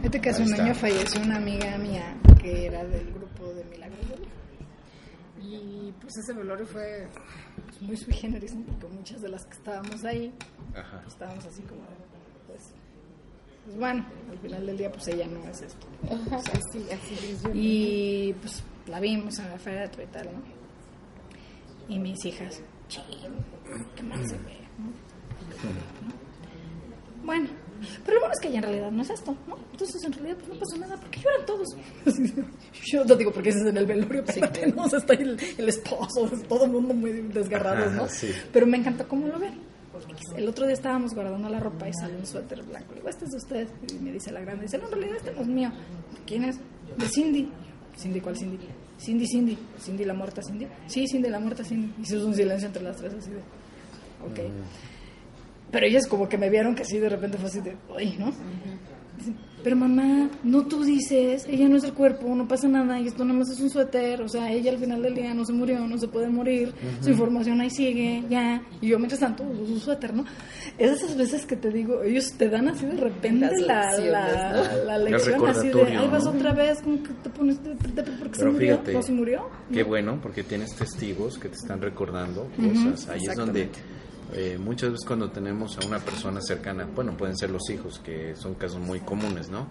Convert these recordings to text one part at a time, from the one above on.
Fíjate que hace un año falleció una amiga mía que era del grupo de Milagros de. Y pues ese velorio fue pues, muy sui generis, porque muchas de las que estábamos ahí Ajá. pues, estábamos así como, pues, pues bueno, al final del día pues ella no es esto. Ajá, así, así es. Y pues la vimos en la feria y tal, ¿no? Y mis hijas, ching, qué mal se ve, ¿no? Bueno, pero lo bueno es que ya en realidad no es esto, ¿no? Entonces en realidad pues no pasó nada, porque lloran todos. Yo no digo porque ese es en el velorio, sí, no, o sea, está ahí el, el esposo, todo el mundo muy desgarrado, ¿no? Sí. Pero me encantó cómo lo ven. El otro día estábamos guardando la ropa y sale un suéter blanco. Le digo, este es de usted. Y me dice la grande, dice, no, en realidad este no es mío. ¿Quién es? De Cindy. Cindy, ¿cuál Cindy? Cindy, Cindy. Cindy la muerta, Cindy. Sí, Cindy la muerta, Cindy. Y se hizo un silencio entre las tres así de, ok. Pero ellas como que me vieron que así de repente fue así de, ay, ¿no? Dicen, Pero mamá, no tú dices, ella no es el cuerpo, no pasa nada, y esto nada más es un suéter, o sea, ella al final del día no se murió, no se puede morir, su información ahí sigue, ya, y yo mientras tanto uso su suéter, ¿no? Es esas veces que te digo, ellos te dan así de repente Las la, la, ¿no? la lección así de, ahí vas ¿no? otra vez, como que te pones, de- de- de- porque se murió, fíjate, no se murió. qué ¿no? bueno, porque tienes testigos que te están recordando cosas. Ahí es donde. Eh, muchas veces cuando tenemos a una persona cercana, bueno, pueden ser los hijos, que son casos muy comunes, ¿no?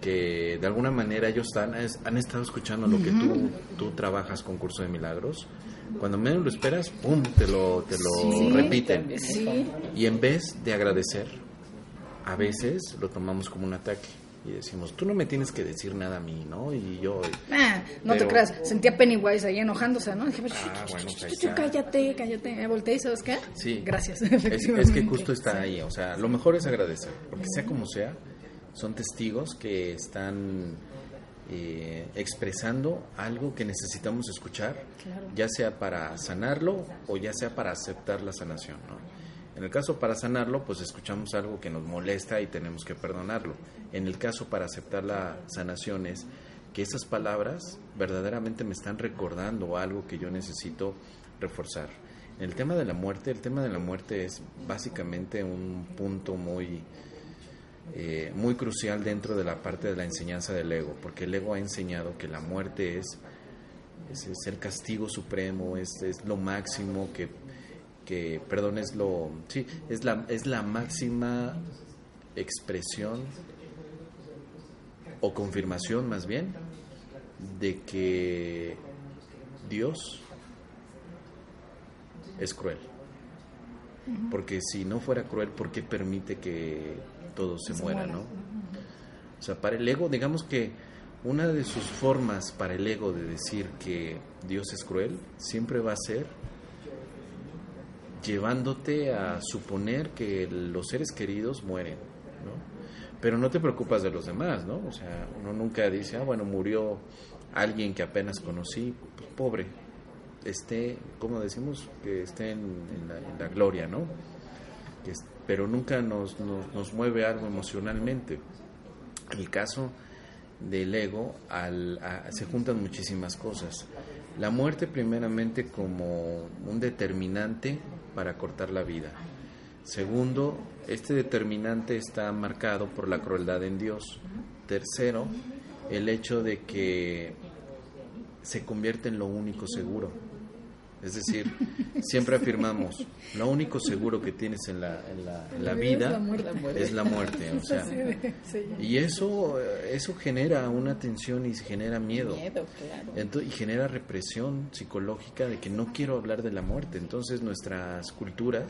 Que de alguna manera ellos han, han estado escuchando lo que tú, tú trabajas con Curso de Milagros. Cuando menos lo esperas, ¡pum! Te lo, te lo Sí, repiten. Sí, Y en vez de agradecer, a veces lo tomamos como un ataque. Y decimos, tú no me tienes que decir nada a mí, ¿no? Y yo... Ah, no te creas, sentía Pennywise ahí enojándose, ¿no? Dije, Ah, bueno, pues ahí "Ch, ch, ch, está. cállate, cállate. Me volteé y ¿sabes qué? Sí. Gracias, Es, que justo está ahí, o sea, lo mejor es agradecer, porque sea como sea, son testigos que están eh, expresando algo que necesitamos escuchar, Claro. ya sea para sanarlo o ya sea para aceptar la sanación, ¿no? En el caso para sanarlo, pues escuchamos algo que nos molesta y tenemos que perdonarlo. En el caso para aceptar la sanación es que esas palabras verdaderamente me están recordando algo que yo necesito reforzar. El tema de la muerte, el tema de la muerte es básicamente un punto muy, eh, muy crucial dentro de la parte de la enseñanza del ego, porque el ego ha enseñado que la muerte es, es, es el castigo supremo, es, es lo máximo que, que, perdón, es lo, sí, es la, es la máxima expresión o confirmación más bien de que Dios es cruel. Porque si no fuera cruel, ¿por qué permite que todo se, Se muera, muera. no? O sea, para el ego, digamos que una de sus formas para el ego de decir que Dios es cruel siempre va a ser llevándote a suponer que los seres queridos mueren, ¿no? Pero no te preocupas de los demás, ¿no? O sea, uno nunca dice, ah, bueno, murió alguien que apenas conocí, pues pobre, esté, como decimos, que esté en, la, gloria, ¿no? Que es- pero nunca nos, nos, nos mueve algo emocionalmente. El caso del ego, al, se juntan muchísimas cosas. La muerte primeramente como un determinante para cortar la vida. Segundo, este determinante está marcado por la crueldad en Dios. Tercero, el hecho de que se convierte en lo único seguro. Es decir, siempre afirmamos, lo único seguro que tienes en la, en la, en la Es vida la muerte. es la muerte. O sea, y eso, eso genera una tensión y genera miedo. Miedo, claro. Ento- y genera represión psicológica de que no quiero hablar de la muerte. Entonces nuestras culturas,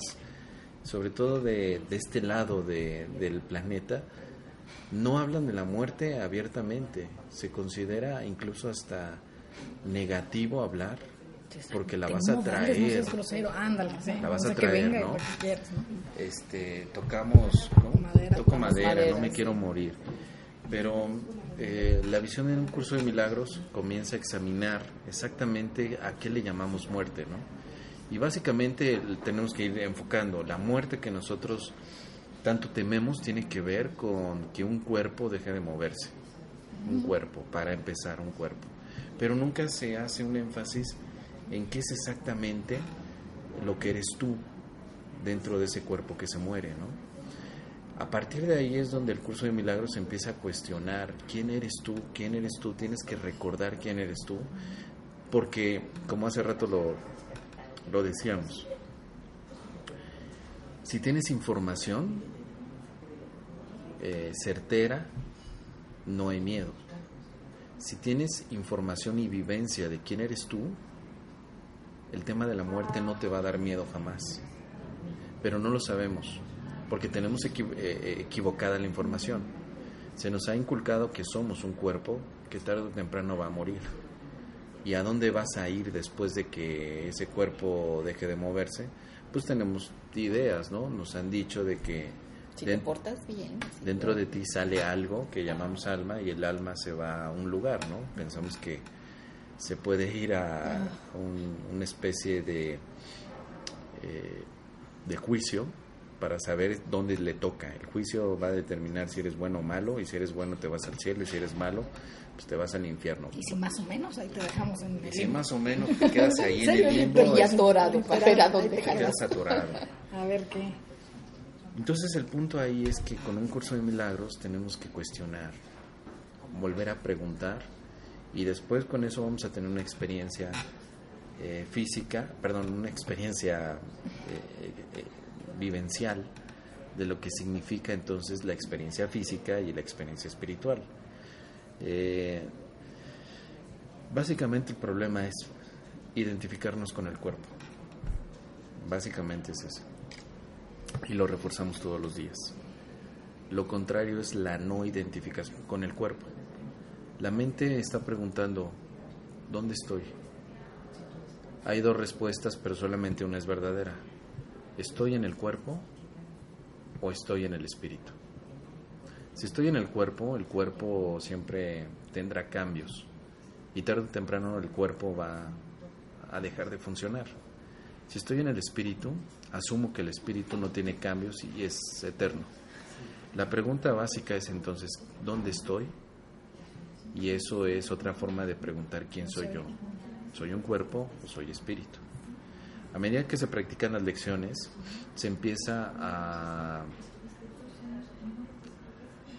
sobre todo de, de este lado de- del planeta, no hablan de la muerte abiertamente. Se considera incluso hasta negativo hablar porque la vas a No traer. seas grosero, ándale, sí. La vas a traer, y ¿no? quieras, ¿no? este tocamos ¿no? Madera, toco madera, no me quiero morir pero eh, la visión en un curso de milagros comienza a examinar exactamente a qué le llamamos muerte no y básicamente tenemos que ir enfocando la muerte que nosotros tanto tememos tiene que ver con que un cuerpo deje de moverse un cuerpo para empezar un cuerpo pero nunca se hace un énfasis en qué es exactamente lo que eres tú dentro de ese cuerpo que se muere, ¿no? A partir de ahí es donde el curso de milagros empieza a cuestionar quién eres tú, quién eres tú, tienes que recordar quién eres tú, porque como hace rato lo, lo decíamos, si tienes información eh, certera, no hay miedo. Si tienes información y vivencia de quién eres tú, el tema de la muerte no te va a dar miedo jamás. Pero no lo sabemos, porque tenemos equi- eh, equivocada la información. Se nos ha inculcado que somos un cuerpo que tarde o temprano va a morir. ¿Y a dónde vas a ir después de que ese cuerpo deje de moverse? Pues tenemos ideas, ¿no? Nos han dicho de que Si te portas bien. dentro de ti sale algo que llamamos alma y el alma se va a un lugar, ¿no? Pensamos que se puede ir a un- una especie de, eh, de juicio para saber dónde le toca. El juicio va a determinar si eres bueno o malo y si eres bueno te vas al cielo y si eres malo pues te vas al infierno. Y si más o menos, ahí te dejamos en Y si más o menos te quedas ahí en el limbo, Y atorado para ver a dónde te quedas atorado. A ver qué. Entonces el punto ahí es que con un curso de milagros tenemos que cuestionar, volver a preguntar y después con eso vamos a tener una experiencia eh, física, perdón, una experiencia eh, eh, vivencial de lo que significa entonces la experiencia física y la experiencia espiritual. Básicamente el problema es identificarnos con el cuerpo. Básicamente es eso y lo reforzamos todos los días. Lo contrario es la no identificación con el cuerpo. La mente está preguntando, ¿dónde estoy? Hay dos respuestas, pero solamente una es verdadera. ¿Estoy en el cuerpo o estoy en el espíritu? Si estoy en el cuerpo, el cuerpo siempre tendrá cambios y tarde o temprano el cuerpo va a dejar de funcionar. Si estoy en el espíritu, asumo que el espíritu no tiene cambios y es eterno. La pregunta básica es entonces, ¿dónde estoy? Y eso es otra forma de preguntar quién soy yo. ¿Soy un cuerpo o soy espíritu? A medida que se practican las lecciones, se empieza a...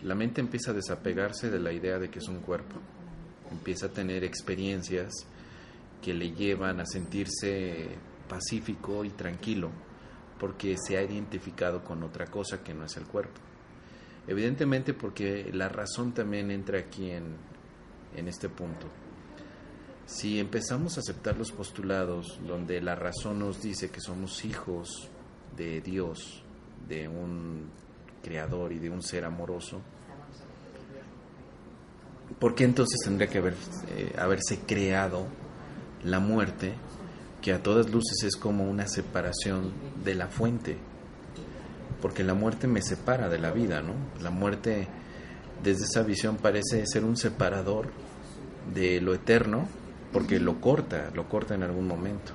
La mente empieza a desapegarse de la idea de que es un cuerpo. Empieza a tener experiencias que le llevan a sentirse pacífico y tranquilo porque se ha identificado con otra cosa que no es el cuerpo. Evidentemente porque la razón también entra aquí en, en este punto. Si empezamos a aceptar los postulados donde la razón nos dice que somos hijos de Dios, de un creador y de un ser amoroso, ¿por qué entonces tendría que haber, eh, haberse creado la muerte, que a todas luces es como una separación de la fuente? Porque la muerte me separa de la vida, ¿no? La muerte, desde esa visión, parece ser un separador de lo eterno, porque lo corta, lo corta en algún momento.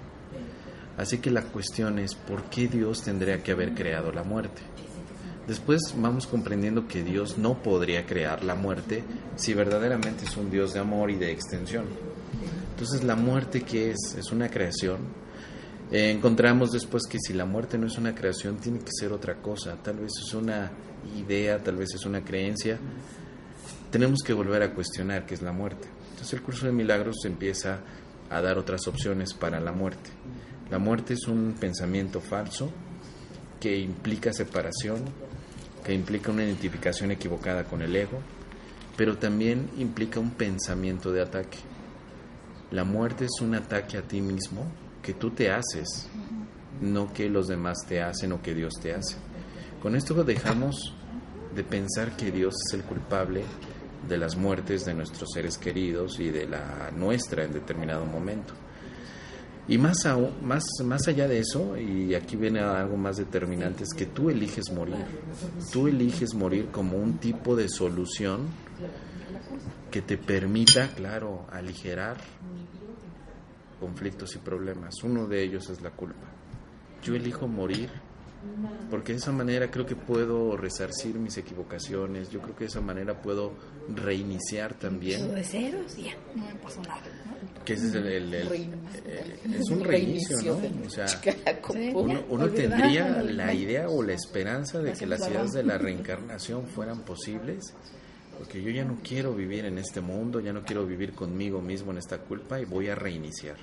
Así que la cuestión es, ¿por qué Dios tendría que haber creado la muerte? Después vamos comprendiendo que Dios no podría crear la muerte si verdaderamente es un Dios de amor y de extensión. Entonces la muerte que es, es una creación. Eh, encontramos después que si la muerte no es una creación, tiene que ser otra cosa. Tal vez es una idea, tal vez es una creencia. Tenemos que volver a cuestionar qué es la muerte. Entonces el curso de milagros empieza a dar otras opciones para la muerte. La muerte es un pensamiento falso que implica separación, que implica una identificación equivocada con el ego, pero también implica un pensamiento de ataque. La muerte es un ataque a ti mismo que tú te haces, no que los demás te hacen o que Dios te hace. Con esto dejamos de pensar que Dios es el culpable de las muertes de nuestros seres queridos y de la nuestra en determinado momento. Y más, más, más allá de eso, y aquí viene algo más determinante, es que tú eliges morir. Tú eliges morir como un tipo de solución que te permita, claro, aligerar conflictos y problemas. Uno de ellos es la culpa. Yo elijo morir Porque de esa manera creo que puedo resarcir mis equivocaciones, yo creo que de esa manera puedo reiniciar también. Todo de ceros ya, no me pasó nada. ¿no? Que ese es el, el- el- Reinicio. eh, es un reinicio, ¿no? O sea, uno, uno tendría la idea o la esperanza de que las ideas de la reencarnación fueran posibles, porque yo ya no quiero vivir en este mundo, ya no quiero vivir conmigo mismo en esta culpa y voy a reiniciar.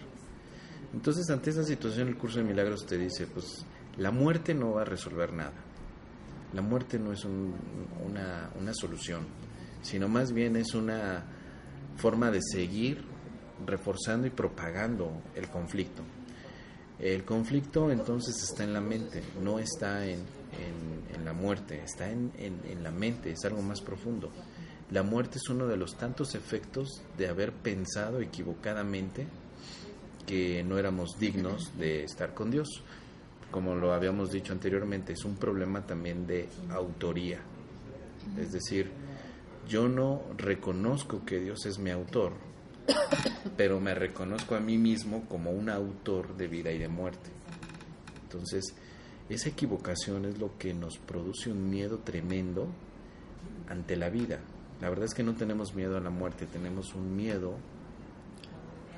Entonces, ante esa situación, el curso de milagros te dice, pues la muerte no va a resolver nada. La muerte no es un- una, una solución, sino más bien es una forma de seguir reforzando y propagando el conflicto. El conflicto entonces está en la mente, no está en, la muerte, está en la mente, es algo más profundo. La muerte es uno de los tantos efectos de haber pensado equivocadamente que no éramos dignos de estar con Dios. Como lo habíamos dicho anteriormente, es un problema también de autoría. Es decir, yo no reconozco que Dios es mi autor, pero me reconozco a mí mismo como un autor de vida y de muerte. Entonces, esa equivocación es lo que nos produce un miedo tremendo ante la vida. La verdad es que no tenemos miedo a la muerte, tenemos un miedo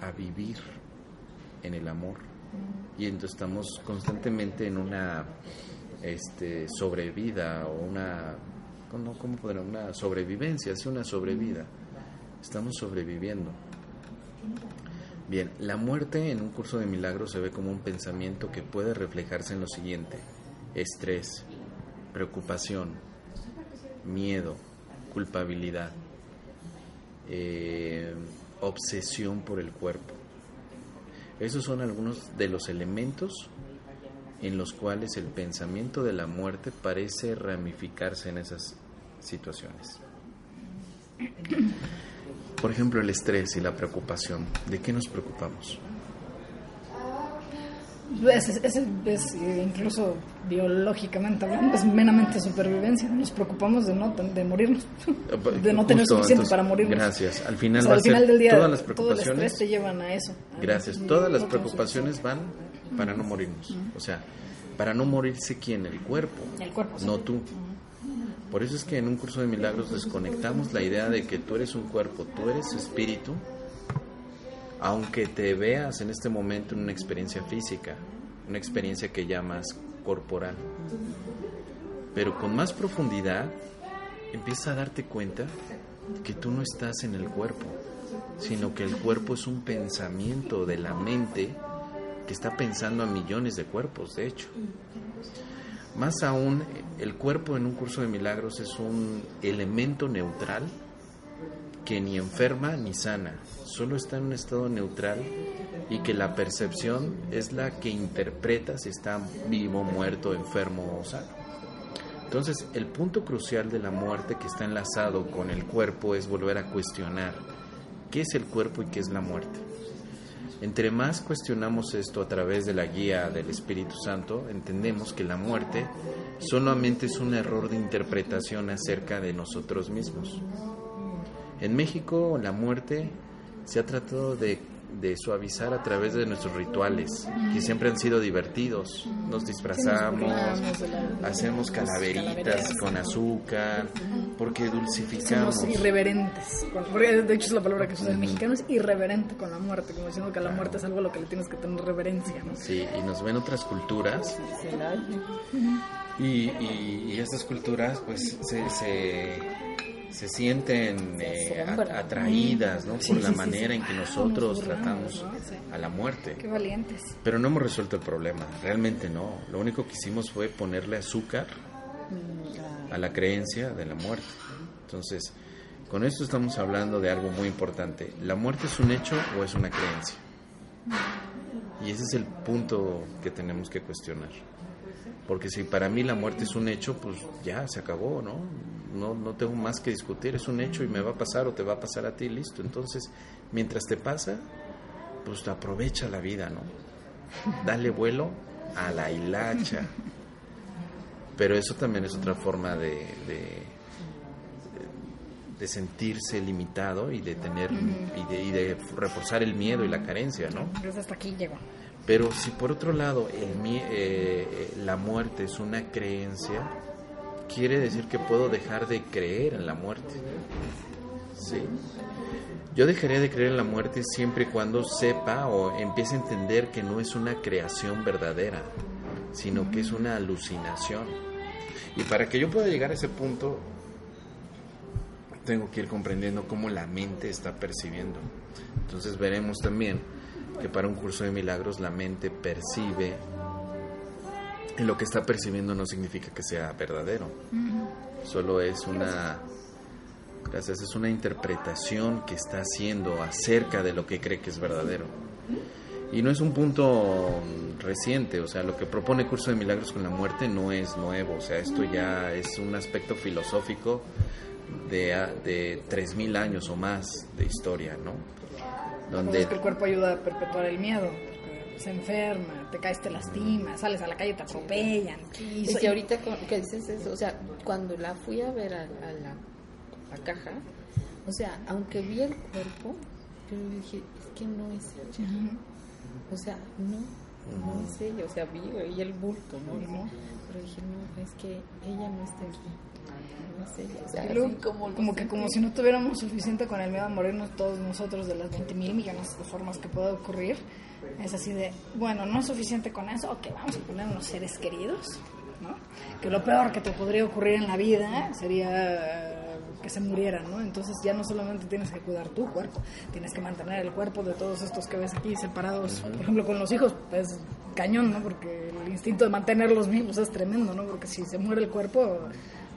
a vivir en el amor. Y entonces estamos constantemente en una este, sobrevida o una, ¿cómo, cómo podrá? Una sobrevivencia, sí, una sobrevida. Estamos sobreviviendo. Bien, la muerte en un curso de milagros se ve como un pensamiento que puede reflejarse en lo siguiente. Estrés, preocupación, miedo, culpabilidad, eh, obsesión por el cuerpo. Esos son algunos de los elementos en los cuales el pensamiento de la muerte parece ramificarse en esas situaciones. Por ejemplo, el estrés y la preocupación. ¿De qué nos preocupamos? Es, es- es- eh, incluso biológicamente hablando, es meramente supervivencia. Nos preocupamos de no de morirnos, de no tener suficiente entonces, para morirnos. Gracias. Al O final sea, va a al ser final del día, todas las todo el preocupaciones. estrés te llevan a eso. a Gracias. Todas las preocupaciones van para no morirnos. O sea, para no morirse quién, el cuerpo, El cuerpo, sí. no tú. Por eso es que en un curso de milagros desconectamos la idea de que tú eres un cuerpo, tú eres espíritu, aunque te veas en este momento en una experiencia física, una experiencia que llamas corporal. Pero con más profundidad empieza a darte cuenta que tú no estás en el cuerpo, sino que el cuerpo es un pensamiento de la mente que está pensando a millones de cuerpos, de hecho. Más aún, el cuerpo en un curso de milagros es un elemento neutral que ni enferma ni sana, solo está en un estado neutral y que la percepción es la que interpreta si está vivo, muerto, enfermo o sano. Entonces, el punto crucial de la muerte que está enlazado con el cuerpo es volver a cuestionar qué es el cuerpo y qué es la muerte. Entre más cuestionamos esto a través de la guía del Espíritu Santo, entendemos que la muerte solamente es un error de interpretación acerca de nosotros mismos. En México la muerte se ha tratado de, de suavizar a través de nuestros rituales, que siempre han sido divertidos. Nos disfrazamos, hacemos calaveritas con azúcar, porque dulcificamos. Somos irreverentes. porque de hecho es la palabra que se usa el mexicano, es irreverente con la muerte, como diciendo que la muerte es algo a lo que le tienes que tener reverencia. ¿no? Sí, y nos ven otras culturas y, y, y estas culturas pues se, se, se sienten eh, atraídas ¿no? Por la manera en que Ah, nosotros tratamos a la muerte. Qué valientes. Pero no hemos resuelto el problema, realmente no. Lo único que hicimos fue ponerle azúcar a la creencia de la muerte. Entonces, con esto estamos hablando de algo muy importante. ¿La muerte es un hecho o es una creencia? Y ese es el punto que tenemos que cuestionar. Porque si para mí la muerte es un hecho, pues ya se acabó, ¿no? No, no tengo más que discutir, es un hecho y me va a pasar o te va a pasar a ti, listo. Entonces, mientras te pasa, pues aprovecha la vida, ¿no? Dale vuelo a la hilacha. Pero eso también es otra forma de, de, de sentirse limitado y de tener y, de, y de reforzar el miedo y la carencia, ¿no? Entonces hasta aquí llego. Pero si por otro lado el, eh, eh, la muerte es una creencia, quiere decir que puedo dejar de creer en la muerte. ¿Sí? Yo dejaría de creer en la muerte siempre y cuando sepa o empiece a entender que no es una creación verdadera, sino que es una alucinación. Y para que yo pueda llegar a ese punto, tengo que ir comprendiendo cómo la mente está percibiendo. Entonces veremos también que para un curso de milagros la mente percibe lo que está percibiendo no significa que sea verdadero. Solo es una gracias, es una interpretación que está haciendo acerca de lo que cree que es verdadero. Y no es un punto reciente, o sea, lo que propone Curso de Milagros con la Muerte no es nuevo, o sea, esto ya es un aspecto filosófico de, de 3.000 años o más de historia, ¿no? Cosa es que el cuerpo ayuda a perpetuar el miedo. Se enferma, te caes, te lastimas, sales a la calle, te atropellan. Y Es que ahorita con- que dices eso, o sea, cuando la fui a ver a, a la, la caja, o sea, aunque vi el cuerpo, pero dije, es que no es ella. O sea, no, no es ella. O sea, vi, vi el bulto, ¿no? Ujú. Pero dije, no, es que ella no está aquí. No es ella. O sea, Y luego, así como, como que como si no tuviéramos suficiente con el miedo a morirnos todos nosotros de las 20 mil millones de formas que puede ocurrir. Es así de, bueno, no es suficiente con eso, ok, vamos a poner unos seres queridos, ¿no? Que lo peor que te podría ocurrir en la vida sería eh, que se murieran, ¿no? Entonces ya no solamente tienes que cuidar tu cuerpo, tienes que mantener el cuerpo de todos estos que ves aquí separados, por ejemplo, con los hijos, pues cañón, ¿no? Porque el instinto de mantenerlos vivos es tremendo, ¿no? Porque si se muere el cuerpo,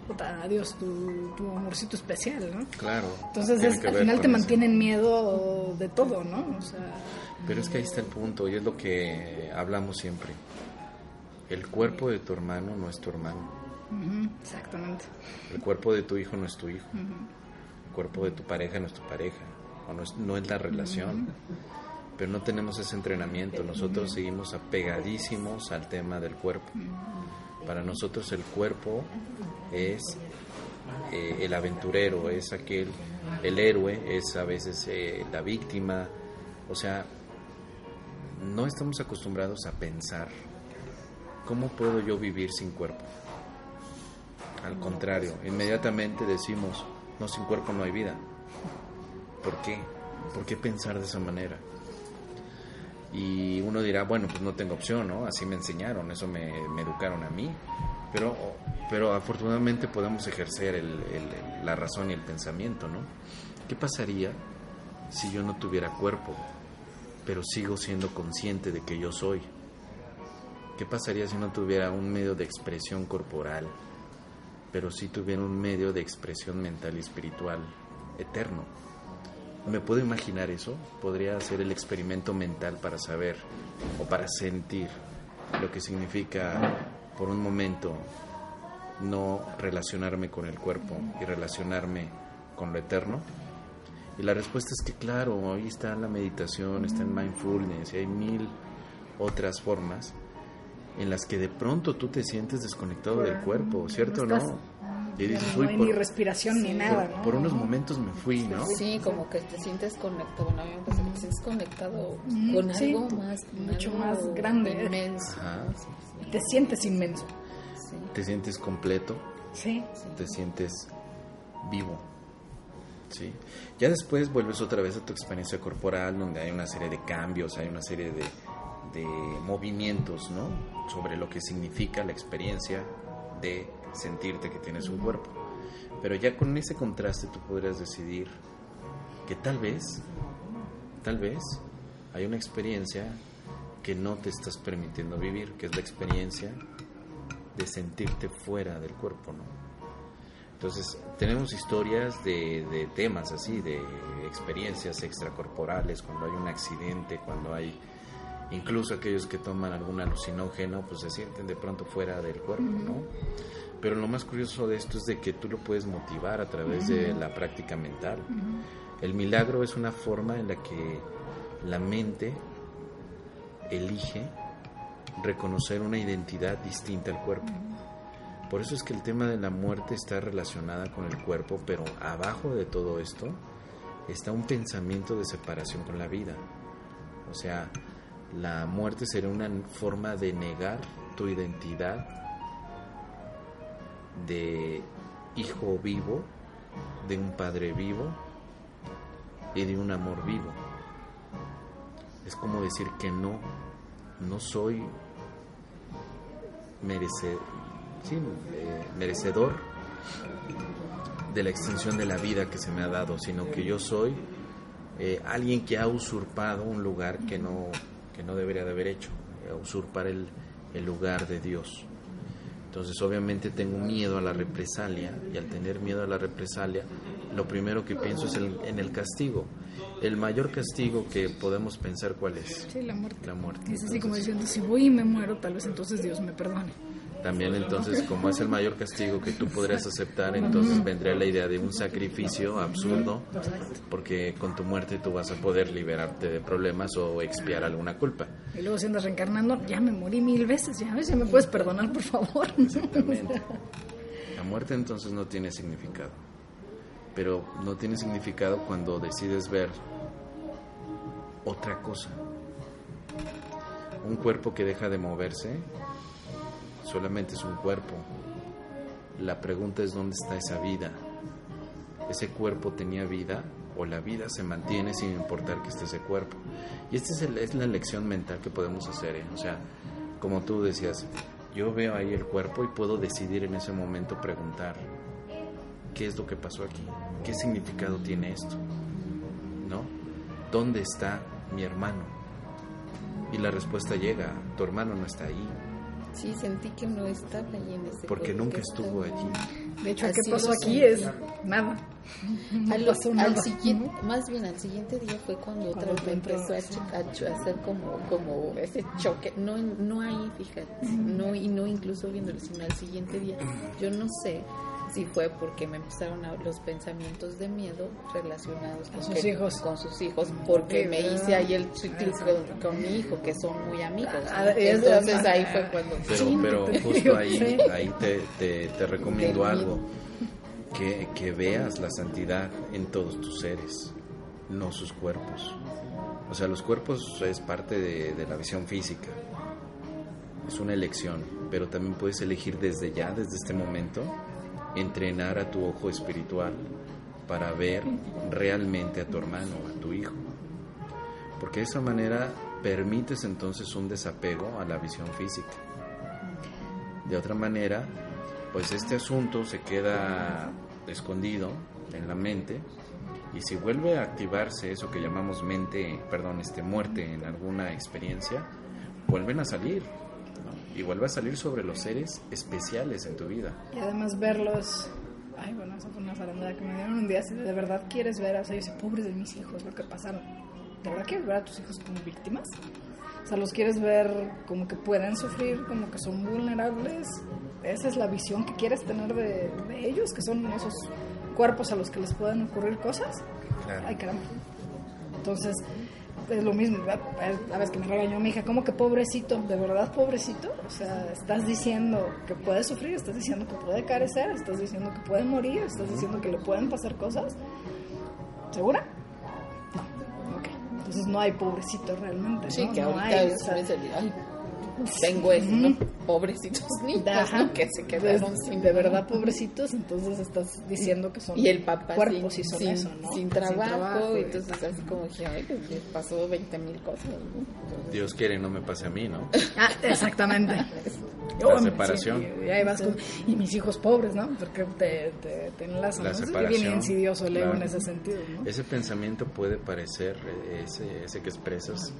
puta, adiós, tu, tu amorcito especial, ¿no? Claro. Entonces es- al final te mantienen miedo de todo, ¿no? O sea, Pero es que ahí está el punto y es lo que hablamos siempre. El cuerpo de tu hermano no es tu hermano. exactamente. El cuerpo de tu hijo no es tu hijo. El cuerpo de tu pareja no es tu pareja. O no es, no es la relación. Pero no tenemos ese entrenamiento. Nosotros seguimos apegadísimos al tema del cuerpo. Para nosotros el cuerpo es eh, el aventurero, es aquel, el héroe, es a veces eh, la víctima. O sea, no estamos acostumbrados a pensar cómo puedo yo vivir sin cuerpo. Al contrario, inmediatamente decimos, no, sin cuerpo no hay vida. ¿Por qué? ¿Por qué pensar de esa manera? Y uno dirá, bueno, pues no tengo opción, ¿no? Así me enseñaron, eso me, me educaron a mí. Pero, pero afortunadamente podemos ejercer el- el- la razón y el pensamiento, ¿no? ¿Qué pasaría si yo no tuviera cuerpo, pero sigo siendo consciente de que yo soy? ¿Qué pasaría si no tuviera un medio de expresión corporal, pero sí tuviera un medio de expresión mental y espiritual eterno? ¿Me puedo imaginar eso? Podría hacer el experimento mental para saber o para sentir lo que significa por un momento no relacionarme con el cuerpo y relacionarme con lo eterno. Y la respuesta es que claro, ahí está la meditación, está el mindfulness y hay mil otras formas en las que de pronto tú te sientes desconectado del cuerpo, ¿cierto o no estás- Y dices, no "Uy, hay por- ni respiración ni Sí, nada, por, ¿no? por unos momentos me fui, ¿no? Sí, como que te sientes conectado. Bueno, a mí me pasa que te sientes conectado Mm, con sí, algo más, mucho algo más grande. Inmenso. Ajá. Te sientes inmenso. Sí, Te sientes completo, Sí. te sientes vivo. ¿Sí? Ya después vuelves otra vez a tu experiencia corporal, donde hay una serie de cambios, hay una serie de, de movimientos, ¿no? Sobre lo que significa la experiencia de sentirte que tienes un cuerpo. Pero ya con ese contraste tú podrías decidir que tal vez, tal vez, hay una experiencia que no te estás permitiendo vivir, que es la experiencia de sentirte fuera del cuerpo, ¿no? Entonces, tenemos historias de, de temas así, de experiencias extracorporales, cuando hay un accidente, cuando hay incluso aquellos que toman algún alucinógeno, pues se sienten de pronto fuera del cuerpo, ¿no? Pero lo más curioso de esto es de que tú lo puedes motivar a través de la práctica mental. El milagro es una forma en la que la mente elige reconocer una identidad distinta al cuerpo. Por eso es que el tema de la muerte está relacionada con el cuerpo, pero abajo de todo esto está un pensamiento de separación con la vida. O sea, La muerte sería una forma de negar tu identidad de hijo vivo, de un padre vivo y de un amor vivo. Es como decir que no, no soy merece, sí, eh, merecedor de la extensión de la vida que se me ha dado, sino que yo soy eh, alguien que ha usurpado un lugar que no, que no debería de haber hecho, eh, usurpar el, el lugar de Dios. Entonces obviamente tengo miedo a la represalia y al tener miedo a la represalia, lo primero que pienso es el- en el castigo. El mayor castigo que podemos pensar cuál es. Sí, la muerte. La muerte. Y es así como diciendo, si voy y me muero, tal vez entonces Dios me perdone. También entonces, como es el mayor castigo que tú podrías aceptar, entonces vendría la idea de un sacrificio absurdo, porque con tu muerte tú vas a poder liberarte de problemas o expiar alguna culpa. Y luego si andas reencarnando, ya me morí mil veces, ya ves, ya me puedes perdonar, por favor. Exactamente. La muerte entonces no tiene significado, pero no tiene significado cuando decides ver otra cosa. Un cuerpo que deja de moverse solamente es un cuerpo. La pregunta es dónde está esa vida. ¿Ese cuerpo tenía vida o la vida se mantiene sin importar que esté ese cuerpo? Y esta es, la lección mental que podemos hacer. ¿eh? O sea, como tú decías, yo veo ahí el cuerpo y puedo decidir en ese momento preguntar, ¿qué es lo que pasó aquí? ¿Qué significado tiene esto? ¿No? ¿Dónde está mi hermano? Y la respuesta llega, tu hermano no está ahí, Sí, sentí que no estaba ahí en ese porque nunca estuvo estaba- allí. De hecho, ¿qué pasó aquí? Es nada. Al nada. siguiente, más bien al siguiente día fue cuando otra Cuando vez me entró, empezó a, sí. cho- a cho- a hacer como, como ese choque, no, no ahí, fíjate, no, y no incluso viéndolo, sino al siguiente día. Yo no sé si fue porque me empezaron a, los pensamientos de miedo relacionados con, sus que- hijos. con sus hijos, porque Sí, me hice ahí el ciclo con, con mi hijo, que son muy amigos. ¿no? Ah, es- Entonces ah, ahí fue cuando... Pero, Sí, pero justo ahí, sí. ahí te, te, te recomiendo algo, que, que veas la santidad en todos tus seres, no sus cuerpos. O sea, los cuerpos es parte de, de la visión física, es una elección, pero también puedes elegir desde ya, desde este momento, entrenar a tu ojo espiritual para ver realmente a tu hermano, a tu hijo. Porque de esa manera permites entonces un desapego a la visión física. De otra manera, pues este asunto se queda escondido en la mente y si vuelve a activarse eso que llamamos mente, perdón, este muerte en alguna experiencia, vuelven a salir. Y vuelve a salir sobre los seres especiales en tu vida. Y además verlos. Ay, bueno, esa fue una zarandada que me dieron un día. Si de verdad quieres ver a o sea, yo pobres de mis hijos, lo que pasaron. ¿De verdad quieres ver a tus hijos como víctimas? O sea, los quieres ver como que pueden sufrir, como que son vulnerables. Esa es la visión que quieres tener de, de ellos, que son esos cuerpos a los que les pueden ocurrir cosas. Claro. Ay, caramba. Entonces, es lo mismo. La vez que me regañó mi hija, como que pobrecito, de verdad pobrecito. O sea, estás diciendo que puede sufrir, estás diciendo que puede carecer, estás diciendo que puede morir, estás diciendo que le pueden pasar cosas. ¿Segura? No. Ok. Entonces no hay pobrecito realmente. Sí, ¿no? que No ahorita hay, o es, sea, el- ay, tengo eso, ¿no? Pobrecitos niños, Ajá. ¿no? Que se quedaron Pues, sin de verdad pobrecitos, entonces estás diciendo que son y el papá cuerpos sin, y son sin, eso, ¿no? sin trabajo, y entonces así como dije, ay, pues le pasó 20 mil cosas, ¿no? Dios quiere no me pase a mí, ¿no? Ah, exactamente. La separación. Sí, y ahí vas con- y mis hijos pobres, ¿no? Porque te, te, te enlazan. La ¿no? Es separación, bien insidioso el ego claro. en ese sentido, ¿no? Ese pensamiento puede parecer, eh, ese, ese que expresas,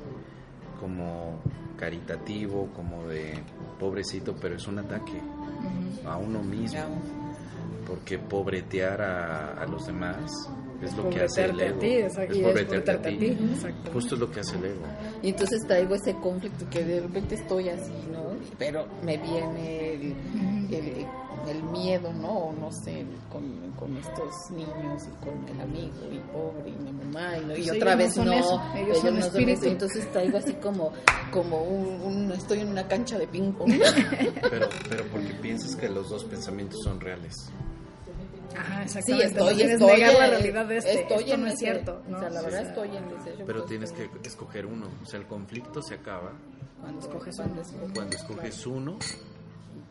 como caritativo, como de pobrecito, pero es un ataque a uno mismo. Porque pobretear a, a los demás es lo que hace el ego. a ti, y es pobretearte a ti, exacto. Justo es lo que hace el ego. Y entonces traigo ese conflicto que de repente estoy así, ¿no? Pero me viene el, el, el miedo, ¿no? O no sé, con, con estos niños y con el amigo y pobre y mi mamá y, no- y Pues otra ellos vez son no, eso, ellos son no espíritu. eso. Entonces traigo así como, como un, un- estoy en una cancha de ping pong. Pero, pero porque piensas que los dos pensamientos son reales. Ajá, Sí, exactamente. estoy, no quieres estoy, negar la en- realidad de este. estoy Esto en no es ese- cierto. ¿no? O sea, la verdad sea, estoy en ese. Pero tienes que escoger uno. O sea, el conflicto se acaba cuando escoges cuando uno. cuando escoges uno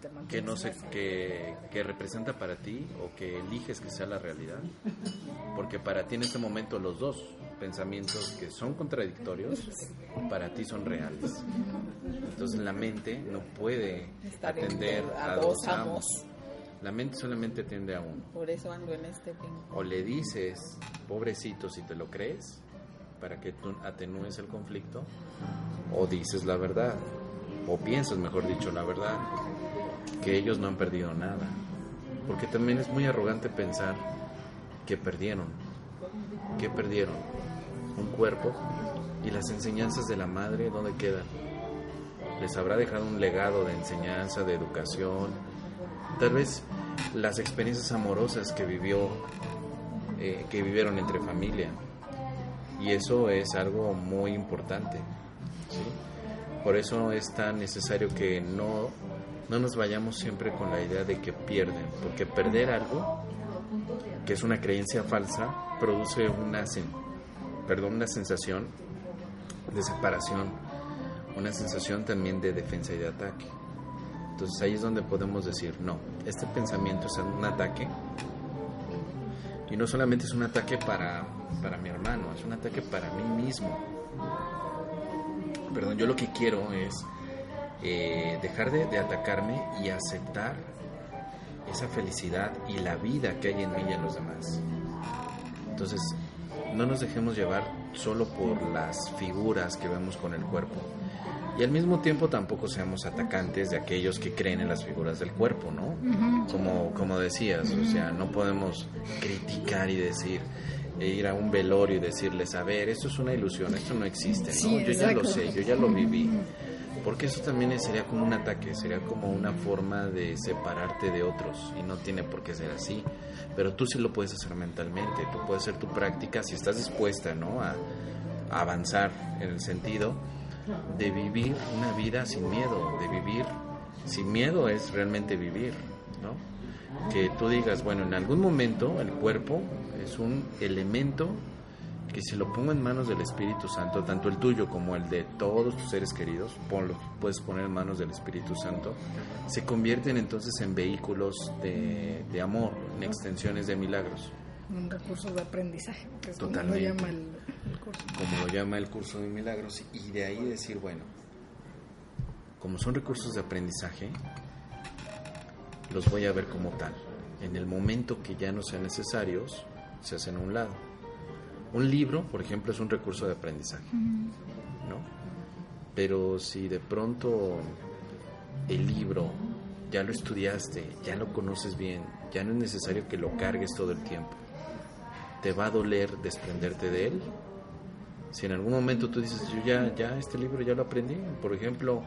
te que mantienes no se, en ese. que, que representa para ti o que eliges que sea la realidad. Porque para ti en este momento los dos pensamientos que son contradictorios, para ti son reales. Entonces la mente no puede Estar en- atender a dos amos. La mente solamente atiende a uno. Por eso ando en este. O le dices, pobrecito, si te lo crees, para que tú atenúes el conflicto, o dices la verdad, o piensas, mejor dicho, la verdad, que ellos no han perdido nada. Porque también es muy arrogante pensar que perdieron. ¿Qué perdieron? Un cuerpo y las enseñanzas de la madre, ¿dónde quedan? Les habrá dejado un legado de enseñanza, de educación, tal vez las experiencias amorosas que vivió, eh, que vivieron entre familia. Y eso es algo muy importante. Por eso es tan necesario que no, no nos vayamos siempre con la idea de que pierden, porque perder algo, que es una creencia falsa, produce una, sen- perdón, una sensación de separación, una sensación también de defensa y de ataque. Entonces ahí es donde podemos decir, no, este pensamiento es un ataque y no solamente es un ataque para, para mi hermano, es un ataque para mí mismo. Perdón, yo lo que quiero es eh, dejar de, de atacarme y aceptar esa felicidad y la vida que hay en mí y en los demás. Entonces, no nos dejemos llevar solo por las figuras que vemos con el cuerpo. Y al mismo tiempo tampoco seamos atacantes de aquellos que creen en las figuras del cuerpo, ¿no? Como, como decías, o sea, no podemos criticar y decir, e ir a un velorio y decirles, a ver, esto es una ilusión, esto no existe, ¿no? Sí, yo ya lo sé, yo ya lo viví. Porque eso también sería como un ataque, sería como una forma de separarte de otros y no tiene por qué ser así. Pero tú sí lo puedes hacer mentalmente, tú puedes hacer tu práctica si estás dispuesta ¿no? a, a avanzar en el sentido de vivir una vida sin miedo, de vivir sin miedo es realmente vivir, ¿no? Que tú digas, bueno, en algún momento el cuerpo es un elemento que si lo pongo en manos del Espíritu Santo, tanto el tuyo como el de todos tus seres queridos, ponlo, puedes poner en manos del Espíritu Santo, se convierten entonces en vehículos de, de amor, en extensiones de milagros, Un recurso de aprendizaje, que es como lo Totalmente. llama el, el curso. como lo llama el curso de milagros, y de ahí decir, bueno, como son recursos de aprendizaje, los voy a ver como tal. En el momento que ya no sean necesarios, se hacen a un lado. Un libro, por ejemplo, es un recurso de aprendizaje, ¿no? Pero si de pronto el libro ya lo estudiaste, ya lo conoces bien, ya no es necesario que lo cargues todo el tiempo, ¿te va a doler desprenderte de él? Si en algún momento tú dices, yo ya, ya este libro ya lo aprendí, por ejemplo,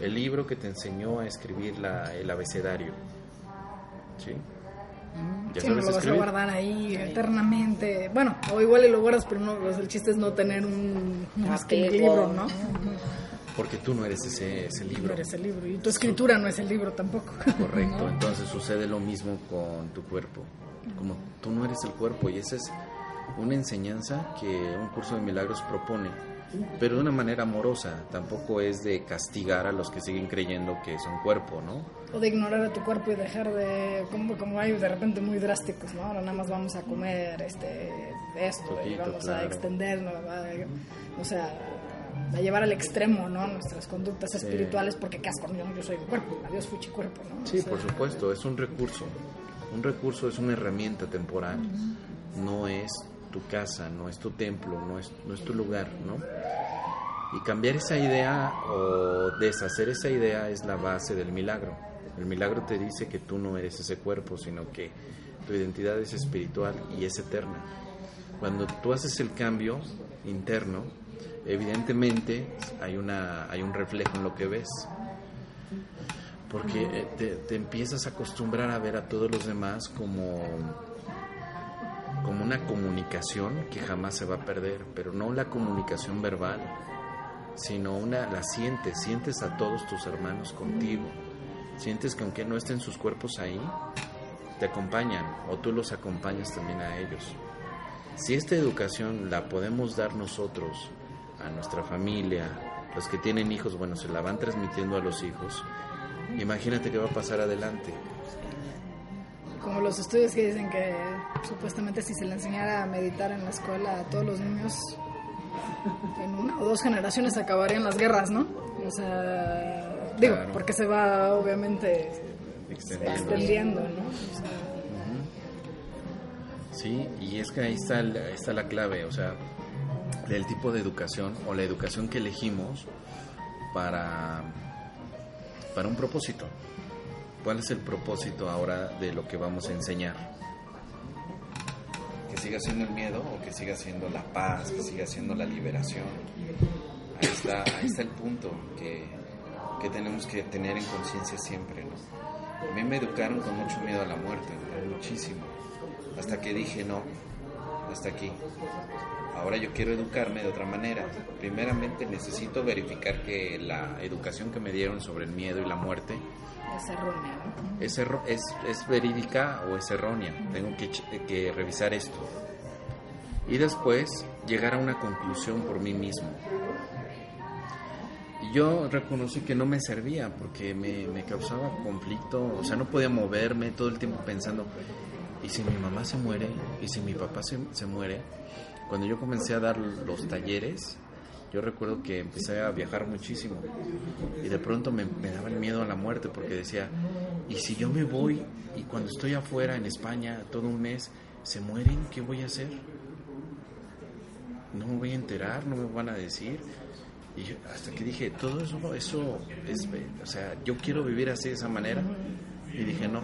el libro que te enseñó a escribir la, el abecedario, ¿sí? Ya Sí, no lo vas a escribir. guardar ahí eternamente. Bueno, o igual y lo guardas, pero no, pues el chiste es no tener un, libro, ¿no? Porque tú no eres ese, ese No libro. eres el libro. Y tu escritura no es el libro tampoco. Correcto, entonces sucede lo mismo con tu cuerpo. Como tú no eres el cuerpo y esa es una enseñanza que un curso de milagros propone, pero de una manera amorosa, tampoco es de castigar a los que siguen creyendo que son cuerpo, ¿no? O de ignorar a tu cuerpo y dejar de. Como, como hay de repente muy drásticos, ¿no? Ahora nada más vamos a comer este esto y Poquito, vamos a claro. extendernos, a- o sea, a llevar al extremo, ¿no? Nuestras conductas Sí. espirituales, porque qué asco, yo, yo soy el cuerpo, adiós fuchi cuerpo, ¿no? Sí, O sea, por supuesto, es un recurso. Un recurso es una herramienta temporal. No es tu casa, no es tu templo, no es, no es tu lugar, ¿no? Y cambiar esa idea o deshacer esa idea es la base del milagro. El milagro te dice que tú no eres ese cuerpo, sino que tu identidad es espiritual y es eterna. Cuando tú haces el cambio interno, evidentemente hay, una, hay un reflejo en lo que ves porque eh, te, te empiezas a acostumbrar a ver a todos los demás como, como una comunicación que jamás se va a perder, pero no la comunicación verbal, sino una la sientes, sientes a todos tus hermanos contigo, sientes que aunque no estén sus cuerpos ahí, te acompañan o tú los acompañas también a ellos. Si esta educación la podemos dar nosotros a nuestra familia, los que tienen hijos, bueno, se la van transmitiendo a los hijos, imagínate qué va a pasar adelante. Como los estudios que dicen que supuestamente si se le enseñara a meditar en la escuela a todos los niños, en una o dos generaciones acabarían las guerras, ¿no? O sea, digo, Claro. porque se va obviamente Extendiendo. extendiendo, ¿no? O sea, Sí, y es que ahí está, el- ahí está la clave, o sea, del tipo de educación o la educación que elegimos para, para un propósito. ¿Cuál es el propósito ahora de lo que vamos a enseñar? Que siga siendo el miedo o que siga siendo la paz, que siga siendo la liberación. Ahí está, ahí está el punto que, que tenemos que tener en conciencia siempre. ¿no? A mí me educaron con mucho miedo a la muerte, ¿no? muchísimo. Hasta que dije, no, hasta aquí. Ahora yo quiero educarme de otra manera. Primeramente necesito verificar que la educación que me dieron sobre el miedo y la muerte es erróneo, ¿no? es, erro- es, verídica o es errónea. Tengo que, que revisar esto. Y después llegar a una conclusión por mí mismo. Yo reconocí que no me servía porque me, me causaba conflicto, o sea, no podía moverme todo el tiempo pensando, ¿y si mi mamá se muere? ¿Y si mi papá se, se muere? Cuando yo comencé a dar los talleres, yo recuerdo que empecé a viajar muchísimo y de pronto me, daba el miedo a la muerte porque decía, ¿y si yo me voy y cuando estoy afuera en España todo un mes se mueren? ¿Qué voy a hacer? No me voy a enterar, no me van a decir. Y yo- hasta que dije, todo eso, eso es, o sea, yo quiero vivir así de esa manera. Y dije, no,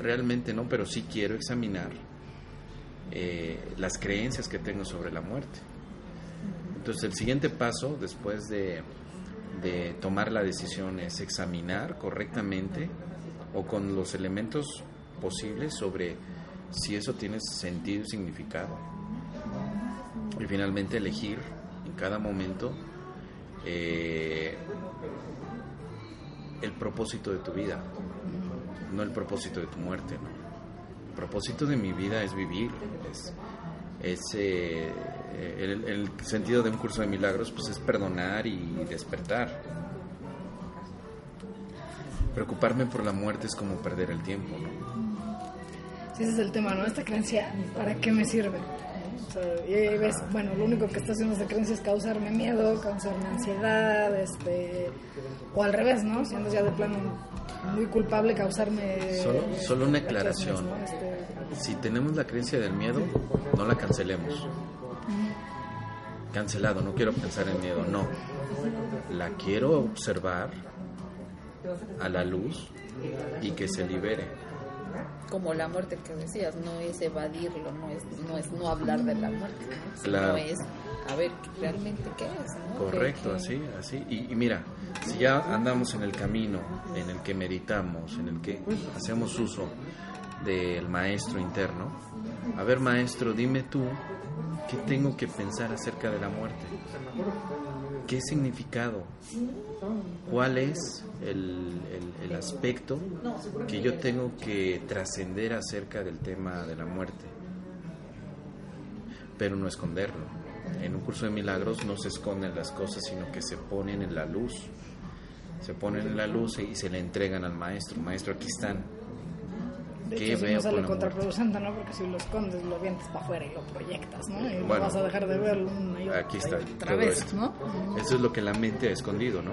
realmente no, pero sí quiero examinar eh, las creencias que tengo sobre la muerte. Entonces el siguiente paso, después de, de tomar la decisión, es examinar correctamente o con los elementos posibles sobre si eso tiene sentido y significado. Y finalmente elegir en cada momento eh, el propósito de tu vida, no el propósito de tu muerte. ¿no? El propósito de mi vida es vivir, es, eh, el, el sentido de un curso de milagros, pues es perdonar y despertar. Preocuparme por la muerte es como perder el tiempo, ¿no? Sí, ese es el tema, ¿no? Esta creencia, ¿para qué me sirve? O sea, y ahí ves, bueno, lo único que está haciendo esta creencia es causarme miedo, causarme ansiedad, este, o al revés, ¿no? Siendo ya de plano muy culpable, causarme... Solo- solo una aclaración. Este, Si tenemos la creencia del miedo, no la cancelemos. Cancelado, no quiero pensar en miedo, no. La quiero observar a la luz y que se libere. Como la muerte que decías, no es evadirlo, no es no, es no hablar de la muerte, ¿no? sino es a ver realmente qué es. ¿no? Correcto, así, así. Y, y mira, si ya andamos en el camino en el que meditamos, en el que hacemos uso del maestro interno, a ver maestro, dime tú, ¿qué tengo que pensar acerca de la muerte? ¿Qué significado? ¿Cuál es el, el- el aspecto que yo tengo que trascender acerca del tema de la muerte? Pero no esconderlo. En un curso de milagros no se esconden las cosas, sino que se ponen en la luz. Se ponen en la luz y se le entregan al maestro. Maestro, aquí están. De ¿Qué hecho, veo no sale contraproducente, ¿no? Porque si lo escondes, lo avientas para afuera y lo proyectas, ¿no? Y no Bueno, vas a dejar de verlo una y otra, Aquí está. y otra vez, esto. ¿no? Eso es lo que la mente ha escondido, ¿no?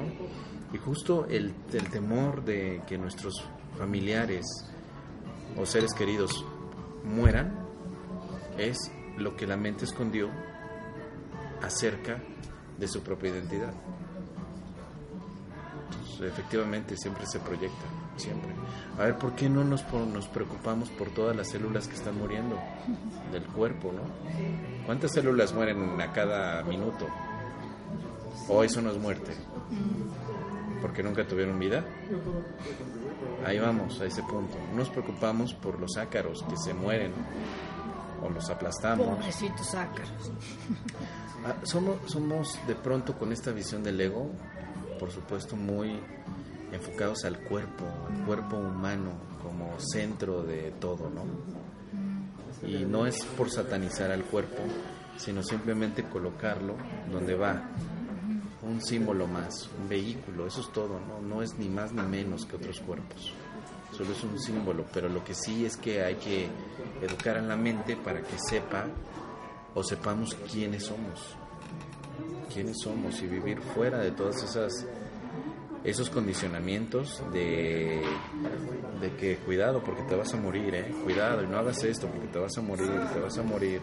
Y justo el, el temor de que nuestros familiares o seres queridos mueran es lo que la mente escondió acerca de su propia identidad. Entonces, efectivamente, siempre se proyecta, siempre. A ver, ¿por qué no nos, nos preocupamos por todas las células que están muriendo del cuerpo, no? ¿Cuántas células mueren a cada minuto? ¿O eso no es muerte? ¿Porque nunca tuvieron vida? Ahí vamos, a ese punto. No nos preocupamos por los ácaros que se mueren o los aplastamos. Pobrecitos ácaros. Ah, somos, somos de pronto con esta visión del ego, por supuesto, muy enfocados al cuerpo, al cuerpo humano como centro de todo, ¿no? Y no es por satanizar al cuerpo, sino simplemente colocarlo donde va, un símbolo más, un vehículo, eso es todo, ¿no? No es ni más ni menos que otros cuerpos, solo es un símbolo, pero lo que sí es que hay que educar a la mente para que sepa o sepamos quiénes somos, quiénes somos y vivir fuera de todas esas esos condicionamientos de, de que cuidado porque te vas a morir, ¿eh? cuidado y no hagas esto porque te vas a morir, te vas a morir.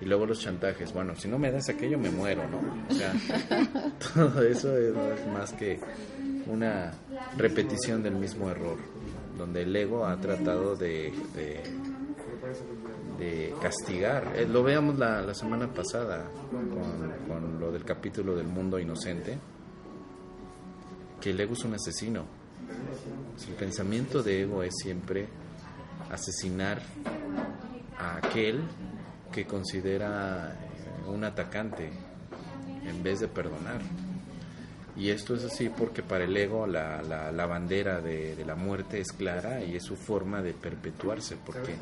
Y luego los chantajes, bueno, si no me das aquello me muero, ¿no? Todo eso es más que una repetición del mismo error, donde el ego ha tratado de, de, de castigar. Eh, lo veamos la, la semana pasada con, con lo del capítulo del mundo inocente que el ego es un asesino. El pensamiento de ego es siempre asesinar a aquel que considera eh, un atacante en vez de perdonar. Y esto es así porque para el ego la, la, la bandera de, de, la muerte es clara y es su forma de perpetuarse, porque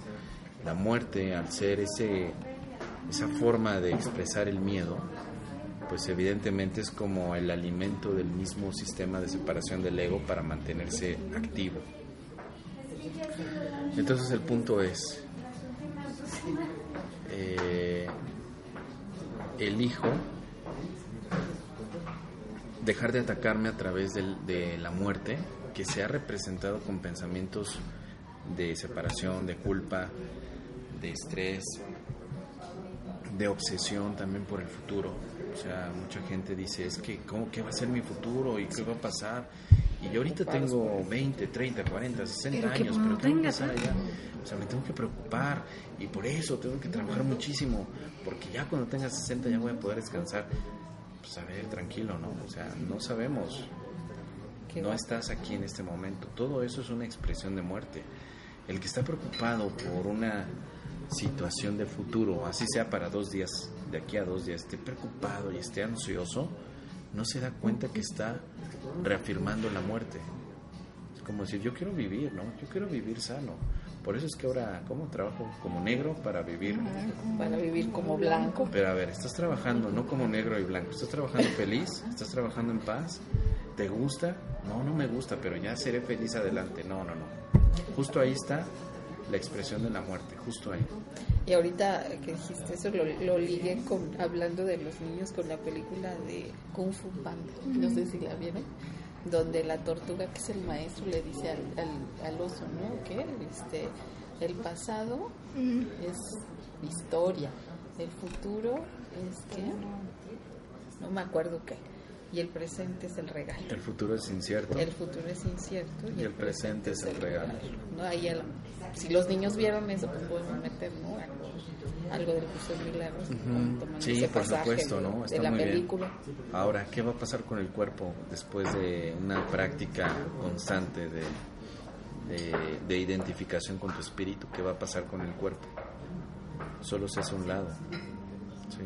la muerte, al ser ese, esa forma de expresar el miedo, pues evidentemente es como el alimento del mismo sistema de separación del ego para mantenerse activo. Entonces el punto es, eh, elijo dejar de atacarme a través de, de la muerte que se ha representado con pensamientos de separación, de culpa, de estrés, de obsesión también por el futuro. O sea, mucha gente dice, es que, ¿cómo, ¿qué va a ser mi futuro? ¿Y qué va a pasar? Y yo ahorita tengo 20, 30, 40, 60 años, pero tengo que pasar allá. O sea, me tengo que preocupar y por eso tengo que trabajar muchísimo, porque ya cuando tenga 60 ya voy a poder descansar. Pues a ver, tranquilo, ¿no? O sea, no sabemos. No estás aquí en este momento. Todo eso es una expresión de muerte. El que está preocupado por una situación de futuro, así sea para dos días, de aquí a dos días, esté preocupado y esté ansioso, no se da cuenta que está reafirmando la muerte. Es como decir, yo quiero vivir, ¿no? Yo quiero vivir sano. Por eso es que ahora, ¿cómo trabajo como negro para vivir? Para vivir como blanco. Pero a ver, estás trabajando no como negro y blanco, estás trabajando feliz, estás trabajando en paz, ¿te gusta? No, no me gusta, pero ya seré feliz adelante. No, no, no. Justo ahí está la expresión de la muerte, justo ahí. Y ahorita que dijiste eso, lo, lo ligué con, hablando de los niños con la película de Kung Fu Panda, no sé si la vieron, donde la tortuga, que es el maestro, le dice al, al, al oso, ¿no? Que este, el pasado es historia, el futuro es que, no me acuerdo qué y el presente es el regalo. El futuro es incierto. El futuro es incierto y, y el, el, presente, presente es el regalo. regalo. ¿no? Ahí el, si los niños vieron eso, pues podemos meter ¿no? algo del curso de milagros. Uh -huh. Sí, por supuesto, ¿no? Está de la muy película. Bien. Ahora, ¿qué va a pasar con el cuerpo después de una práctica constante de, de, de identificación con tu espíritu? ¿Qué va a pasar con el cuerpo? Solo se hace un lado. ¿sí?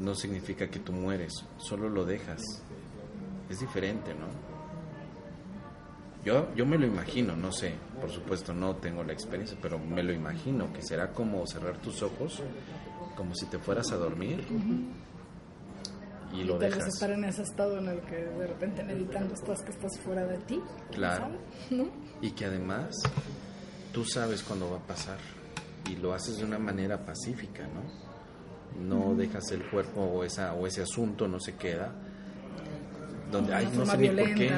no significa que tú mueres, solo lo dejas. Es diferente, ¿no? Yo, yo me lo imagino, no sé, por supuesto no tengo la experiencia, pero me lo imagino que será como cerrar tus ojos, como si te fueras a dormir uh -huh. y lo dejas. estar en ese estado en el que de repente meditando estás que estás fuera de ti. Claro. ¿no? Y que además tú sabes cuándo va a pasar y lo haces de una manera pacífica, ¿no? no dejas el cuerpo o esa o ese asunto no se queda donde ay no sé ni por qué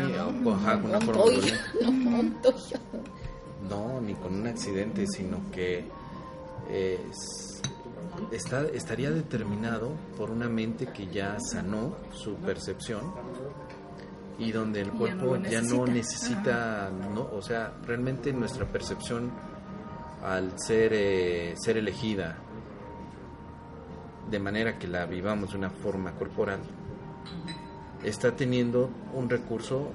o, ajá, una forma no ni con un accidente sino que eh, está, estaría determinado por una mente que ya sanó su percepción y donde el cuerpo ya no, ya necesita, no, necesita no, o sea realmente nuestra percepción al ser eh, ser elegida de manera que la vivamos de una forma corporal, está teniendo un recurso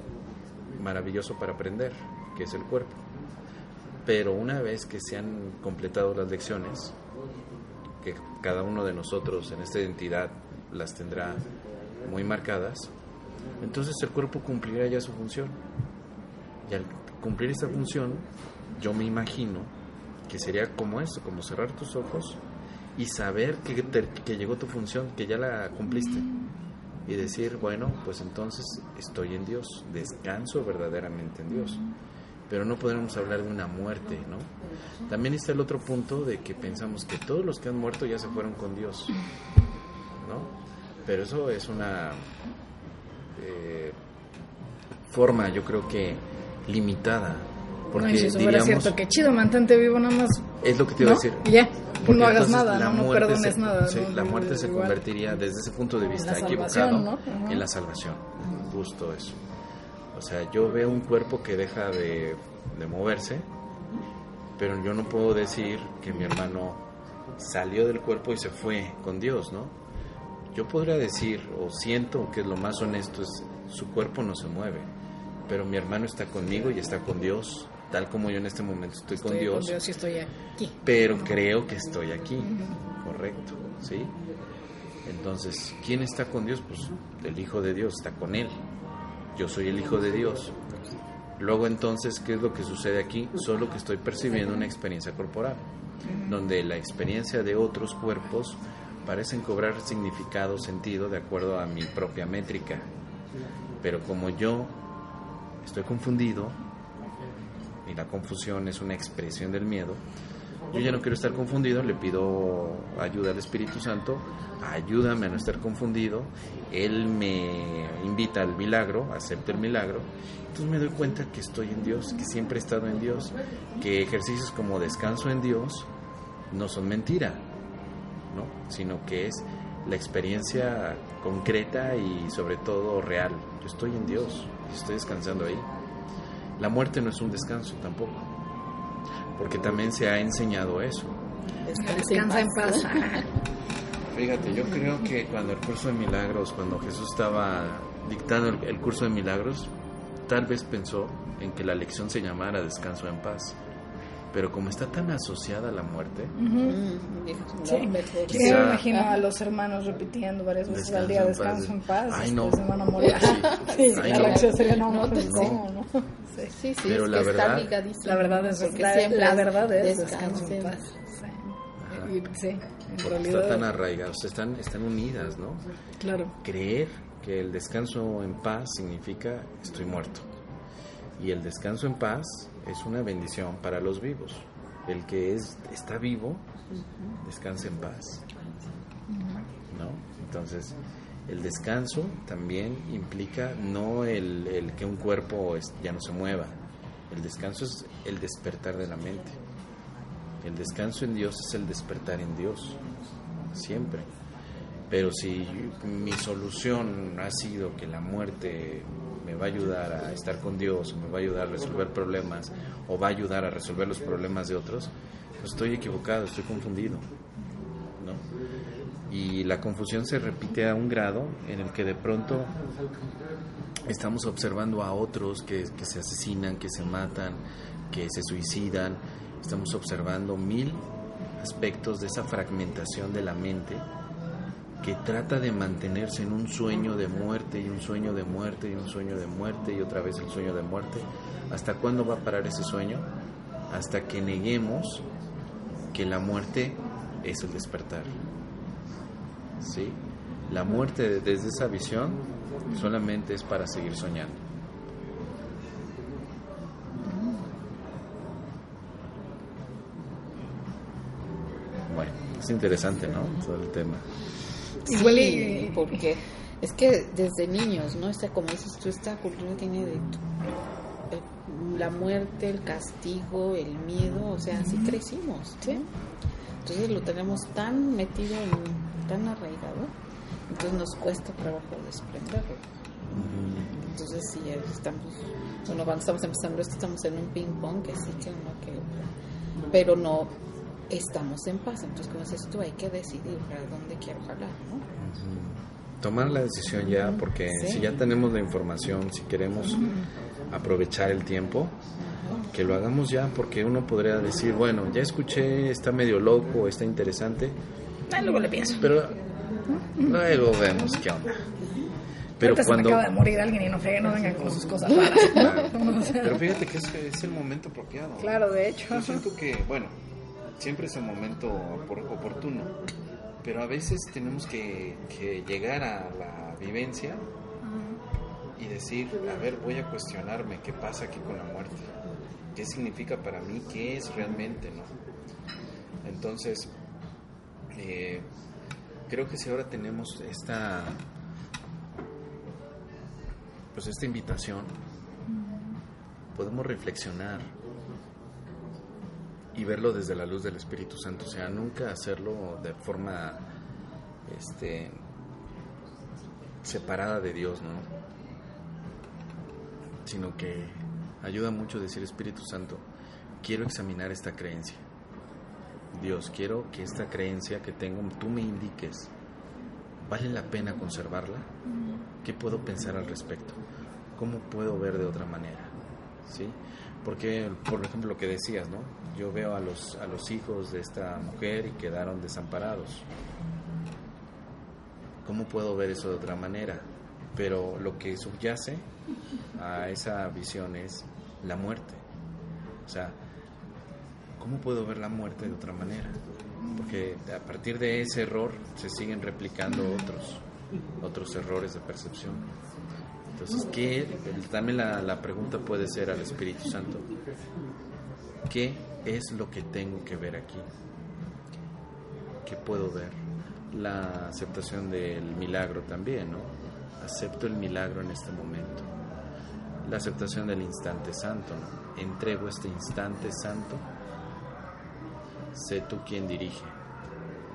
maravilloso para aprender, que es el cuerpo. Pero una vez que se han completado las lecciones, que cada uno de nosotros en esta identidad las tendrá muy marcadas, entonces el cuerpo cumplirá ya su función. Y al cumplir esta función, yo me imagino que sería como eso, como cerrar tus ojos y saber que, que llegó tu función, que ya la cumpliste. Y decir, bueno, pues entonces estoy en Dios, descanso verdaderamente en Dios. Pero no podemos hablar de una muerte, ¿no? También está el otro punto de que pensamos que todos los que han muerto ya se fueron con Dios, ¿no? Pero eso es una eh, forma, yo creo que limitada. Porque no, si eso fuera cierto, que chido, mantente vivo nada más. es lo que te iba ¿no? a decir. Ya, Porque no hagas nada, la no, perdones se- nada. sí, la muerte se igual. convertiría desde ese punto de vista la equivocado salvación, ¿no? Ajá. en la salvación. Justo eso. O sea, yo veo un cuerpo que deja de, de moverse, pero yo no puedo decir que mi hermano salió del cuerpo y se fue con Dios, ¿no? Yo podría decir, o siento que es lo más honesto, es su cuerpo no se mueve, pero mi hermano está conmigo y está con Dios, tal como yo en este momento estoy, con Dios, Con Dios y estoy aquí. pero creo que estoy aquí, correcto, ¿sí? Entonces, ¿quién está con Dios? Pues el Hijo de Dios está con Él. Yo soy el Hijo de Dios. Luego entonces, ¿qué es lo que sucede aquí? Solo que estoy percibiendo una experiencia corporal, donde la experiencia de otros cuerpos parecen cobrar significado, sentido, de acuerdo a mi propia métrica. Pero como yo estoy confundido, y la confusión es una expresión del miedo, yo ya no quiero estar confundido, le pido ayuda al Espíritu Santo, ayúdame a no estar confundido, Él me invita al milagro, acepto el milagro, entonces me doy cuenta que estoy en Dios, que siempre he estado en Dios, que ejercicios como descanso en Dios no son mentira, ¿no? sino que es la experiencia concreta y sobre todo real. Yo estoy en Dios, estoy descansando ahí. La muerte no es un descanso tampoco, porque también se ha enseñado eso. Descansa en paz. Fíjate, yo creo que cuando el curso de milagros, cuando Jesús estaba dictando el, el curso de milagros, tal vez pensó en que la lección se llamara descanso en paz. Pero como está tan asociada a la muerte, Mm, dijo, no, Sí. Quizá- me imagino a los hermanos repitiendo varias veces al día descanso en paz. Ay, no. después se van a morir. Sí. Sí, Ay, la no. reacción sería no, No, pues, sí. ¿cómo, no? Sí. Sí, Pero es la que verdad- está ligadísimo. La verdad es, Porque la, siempre la verdad es descanso descanso en paz. Sí. En porque realidad. está tan arraigada, o sea, están, están unidas, ¿no? Claro. Creer que el descanso en paz significa estoy muerto. Y el descanso en paz es una bendición para los vivos. El que es, está vivo, descansa en paz. ¿No? Entonces, el descanso también implica no el, el que un cuerpo ya no se mueva. El descanso es el despertar de la mente. El descanso en Dios es el despertar en Dios. Siempre. Pero si mi solución ha sido que la muerte me va a ayudar a estar con Dios, me va a ayudar a resolver problemas, o va a ayudar a resolver los problemas de otros, pues estoy equivocado, estoy confundido. ¿no? Y la confusión se repite a un grado en el que de pronto estamos observando a otros que se asesinan, que se matan, que se suicidan, estamos observando mil aspectos de esa fragmentación de la mente que trata de mantenerse en un sueño de muerte y un sueño de muerte y un sueño de muerte y otra vez el sueño de muerte. ¿Hasta cuándo va a parar ese sueño? Hasta que neguemos que la muerte es el despertar. ¿Sí? La muerte desde esa visión solamente es para seguir soñando. Bueno, es interesante, ¿no? Todo el tema. Sí, y- porque es que desde niños, ¿no? Está como dices tú, esta cultura tiene de el- la muerte, el castigo, el miedo, o sea, así crecimos, ¿sí? Entonces lo tenemos tan metido, en- tan arraigado, entonces nos cuesta trabajo desprenderlo. Entonces sí, estamos, bueno, cuando estamos empezando esto estamos en un ping pong que sí, que no, que pero no estamos en paz. Entonces, como dices tú, hay que decidir para dónde quiero jalar, ¿no? Tomar la decisión ya, porque Sí. si ya tenemos la información, si queremos aprovechar el tiempo, que lo hagamos ya, porque uno podría decir, bueno, ya escuché, está medio loco, está interesante, Ah, luego le pienso. pero luego vemos qué onda. Pero Ahorita cuando... se me acaba de morir alguien y no fregue, no vengan con sus cosas raras. Claro. Pero fíjate que es, es el momento apropiado. claro, de hecho. Yo siento que, bueno, siempre es el momento opor- oportuno, pero a veces tenemos que, que llegar a la vivencia y decir, a ver, voy a cuestionarme qué pasa aquí con la muerte, qué significa para mí, qué es realmente, ¿no? Entonces, eh, creo que si ahora tenemos esta, pues esta invitación, podemos reflexionar y verlo desde la luz del Espíritu Santo, o sea, nunca hacerlo de forma este separada de Dios, ¿no? Sino que ayuda mucho decir Espíritu Santo, quiero examinar esta creencia. Dios, quiero que esta creencia que tengo tú me indiques, ¿vale la pena conservarla? ¿Qué puedo pensar al respecto? ¿Cómo puedo ver de otra manera? ¿Sí? Porque, por ejemplo, lo que decías, ¿no? Yo veo a los, a los hijos de esta mujer y quedaron desamparados. ¿Cómo puedo ver eso de otra manera? Pero lo que subyace a esa visión es la muerte. O sea, ¿cómo puedo ver la muerte de otra manera? Porque a partir de ese error se siguen replicando otros, otros errores de percepción. Entonces, ¿qué? También la, la pregunta puede ser al Espíritu Santo. ¿Qué es lo que tengo que ver aquí? ¿Qué puedo ver? La aceptación del milagro también, ¿no? Acepto el milagro en este momento. La aceptación del instante santo, ¿no? Entrego este instante santo. Sé tú quien dirige.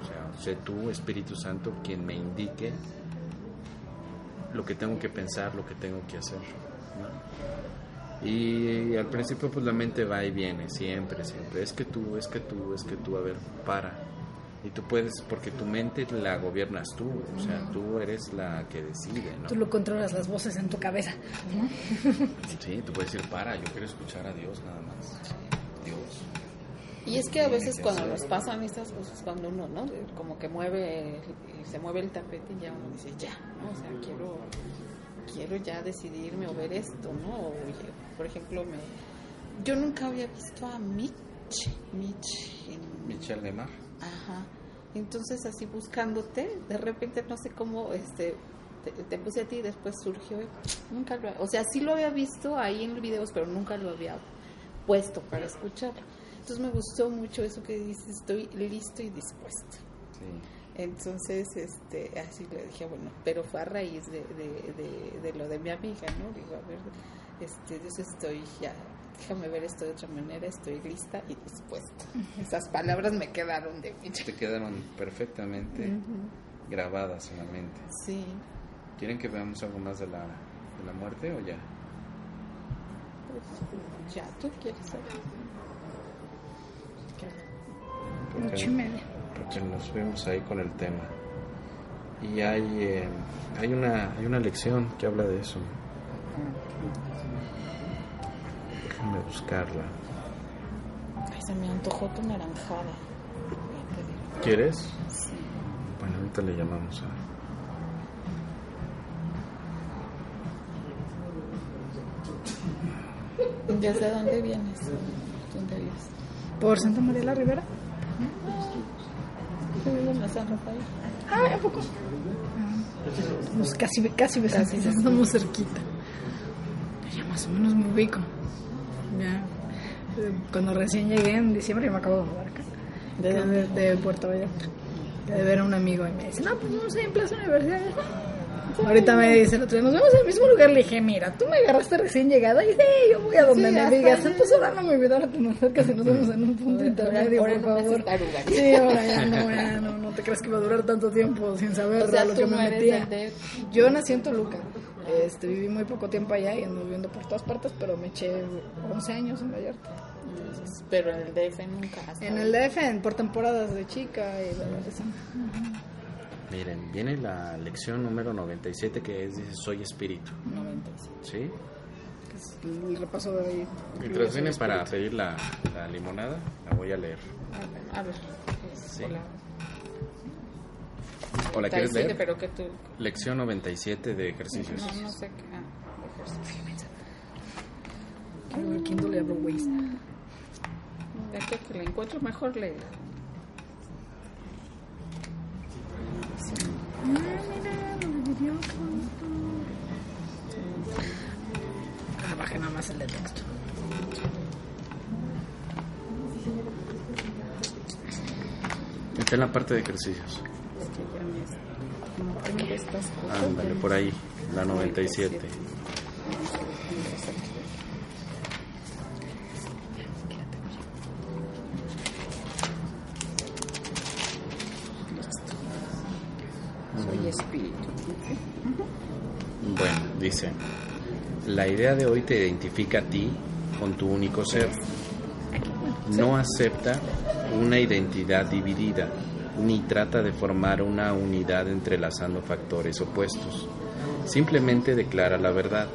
O sea, sé tú, Espíritu Santo, quien me indique lo que tengo que pensar, lo que tengo que hacer. ¿no? Y al principio pues la mente va y viene, siempre, siempre. Es que tú, es que tú, es que tú, a ver, para. Y tú puedes, porque tu mente la gobiernas tú, o sea, tú eres la que decide, ¿no? Tú lo controlas las voces en tu cabeza. ¿no? Sí, tú puedes decir, para, yo quiero escuchar a Dios nada más. Dios. Y es que a veces cuando nos pasan estas cosas, cuando uno, ¿no? Como que mueve, se mueve el tapete y ya uno dice, ya, ¿no? O sea, quiero, quiero ya decidirme o ver esto, ¿no? O, por ejemplo, me, yo nunca había visto a Mitch, Mitch en, Michelle Neymar. Ajá. Entonces así buscándote, de repente no sé cómo, este, te, te puse a ti y después surgió. Nunca lo, o sea, sí lo había visto ahí en videos, pero nunca lo había puesto para escucharlo. Entonces me gustó mucho eso que dices, estoy listo y dispuesto. Sí. Entonces, este, así le dije, bueno, pero fue a raíz de, de, de, de lo de mi amiga, ¿no? Digo, a ver, este, Dios estoy ya, déjame ver esto de otra manera, estoy lista y dispuesta. Esas palabras me quedaron de mí. Te quedaron perfectamente grabadas en la mente. Sí, ¿Quieren que veamos algo más de la, de la muerte o ya? pues ya tú quieres saber. Porque- Ocho y media. porque nos fuimos ahí con el tema. Y hay, eh, hay, una, hay una lección que habla de eso. Déjame buscarla. Ay, se me antojó tu naranjada. Ya. ¿Quieres? Sí. Bueno, ahorita le llamamos a... ¿Desde dónde vienes? ¿Dónde vives? Por Santa María la Ribera. Yo vivo en la San Rafael. Ah, ¿a poco? Pues casi, casi vecinos, estamos cerquita. Ya más o menos me ubico. Ya. eh, Cuando recién llegué en diciembre, yo me acabo de mudar acá. ¿De De, dónde? de Puerto Vallarta. De ver a un amigo y me dice, no, pues a ir en Plaza Universidad. Ahorita me dice el otro día, nos vemos en el mismo lugar. Le dije, mira, tú me agarraste recién llegada y yo voy a donde Sí, me digas. Entonces ahora no me olvidaron que nos vemos en un punto intermedio, ahora por no favor. Sí, ahora ya no, ya no, no te crees que va a durar tanto tiempo sin saber O sea, lo que me metía. Yo nací en Toluca. Este, viví muy poco tiempo allá y ando viviendo por todas partes, pero me eché 11 años en Vallarta. Entonces, pero en el DF nunca. hasta En el DF, en- por temporadas de chica y la verdad sí. Miren, viene la lección número 97 que es, dice, soy espíritu. 97. ¿Sí? Que es el repaso de ahí. Mientras vienen para pedir la, la limonada, la voy a leer. A ver, a ver. Sí. Hola. ¿O la quieres 97, leer? pero que tú... Lección 97 de ejercicios. No, no sé qué. ah, ejercicio. Quiero ver Kindle y abro Waze. De aquí a que la encuentro, mejor le... Ah, mira, lo dividió Ah, bajé nada más el de texto. Está en la parte de ejercicios. Ándale, por ahí, la 97. Dice, la idea de hoy te identifica a ti con tu único ser. No acepta una identidad dividida, ni trata de formar una unidad entrelazando factores opuestos. Simplemente declara la verdad.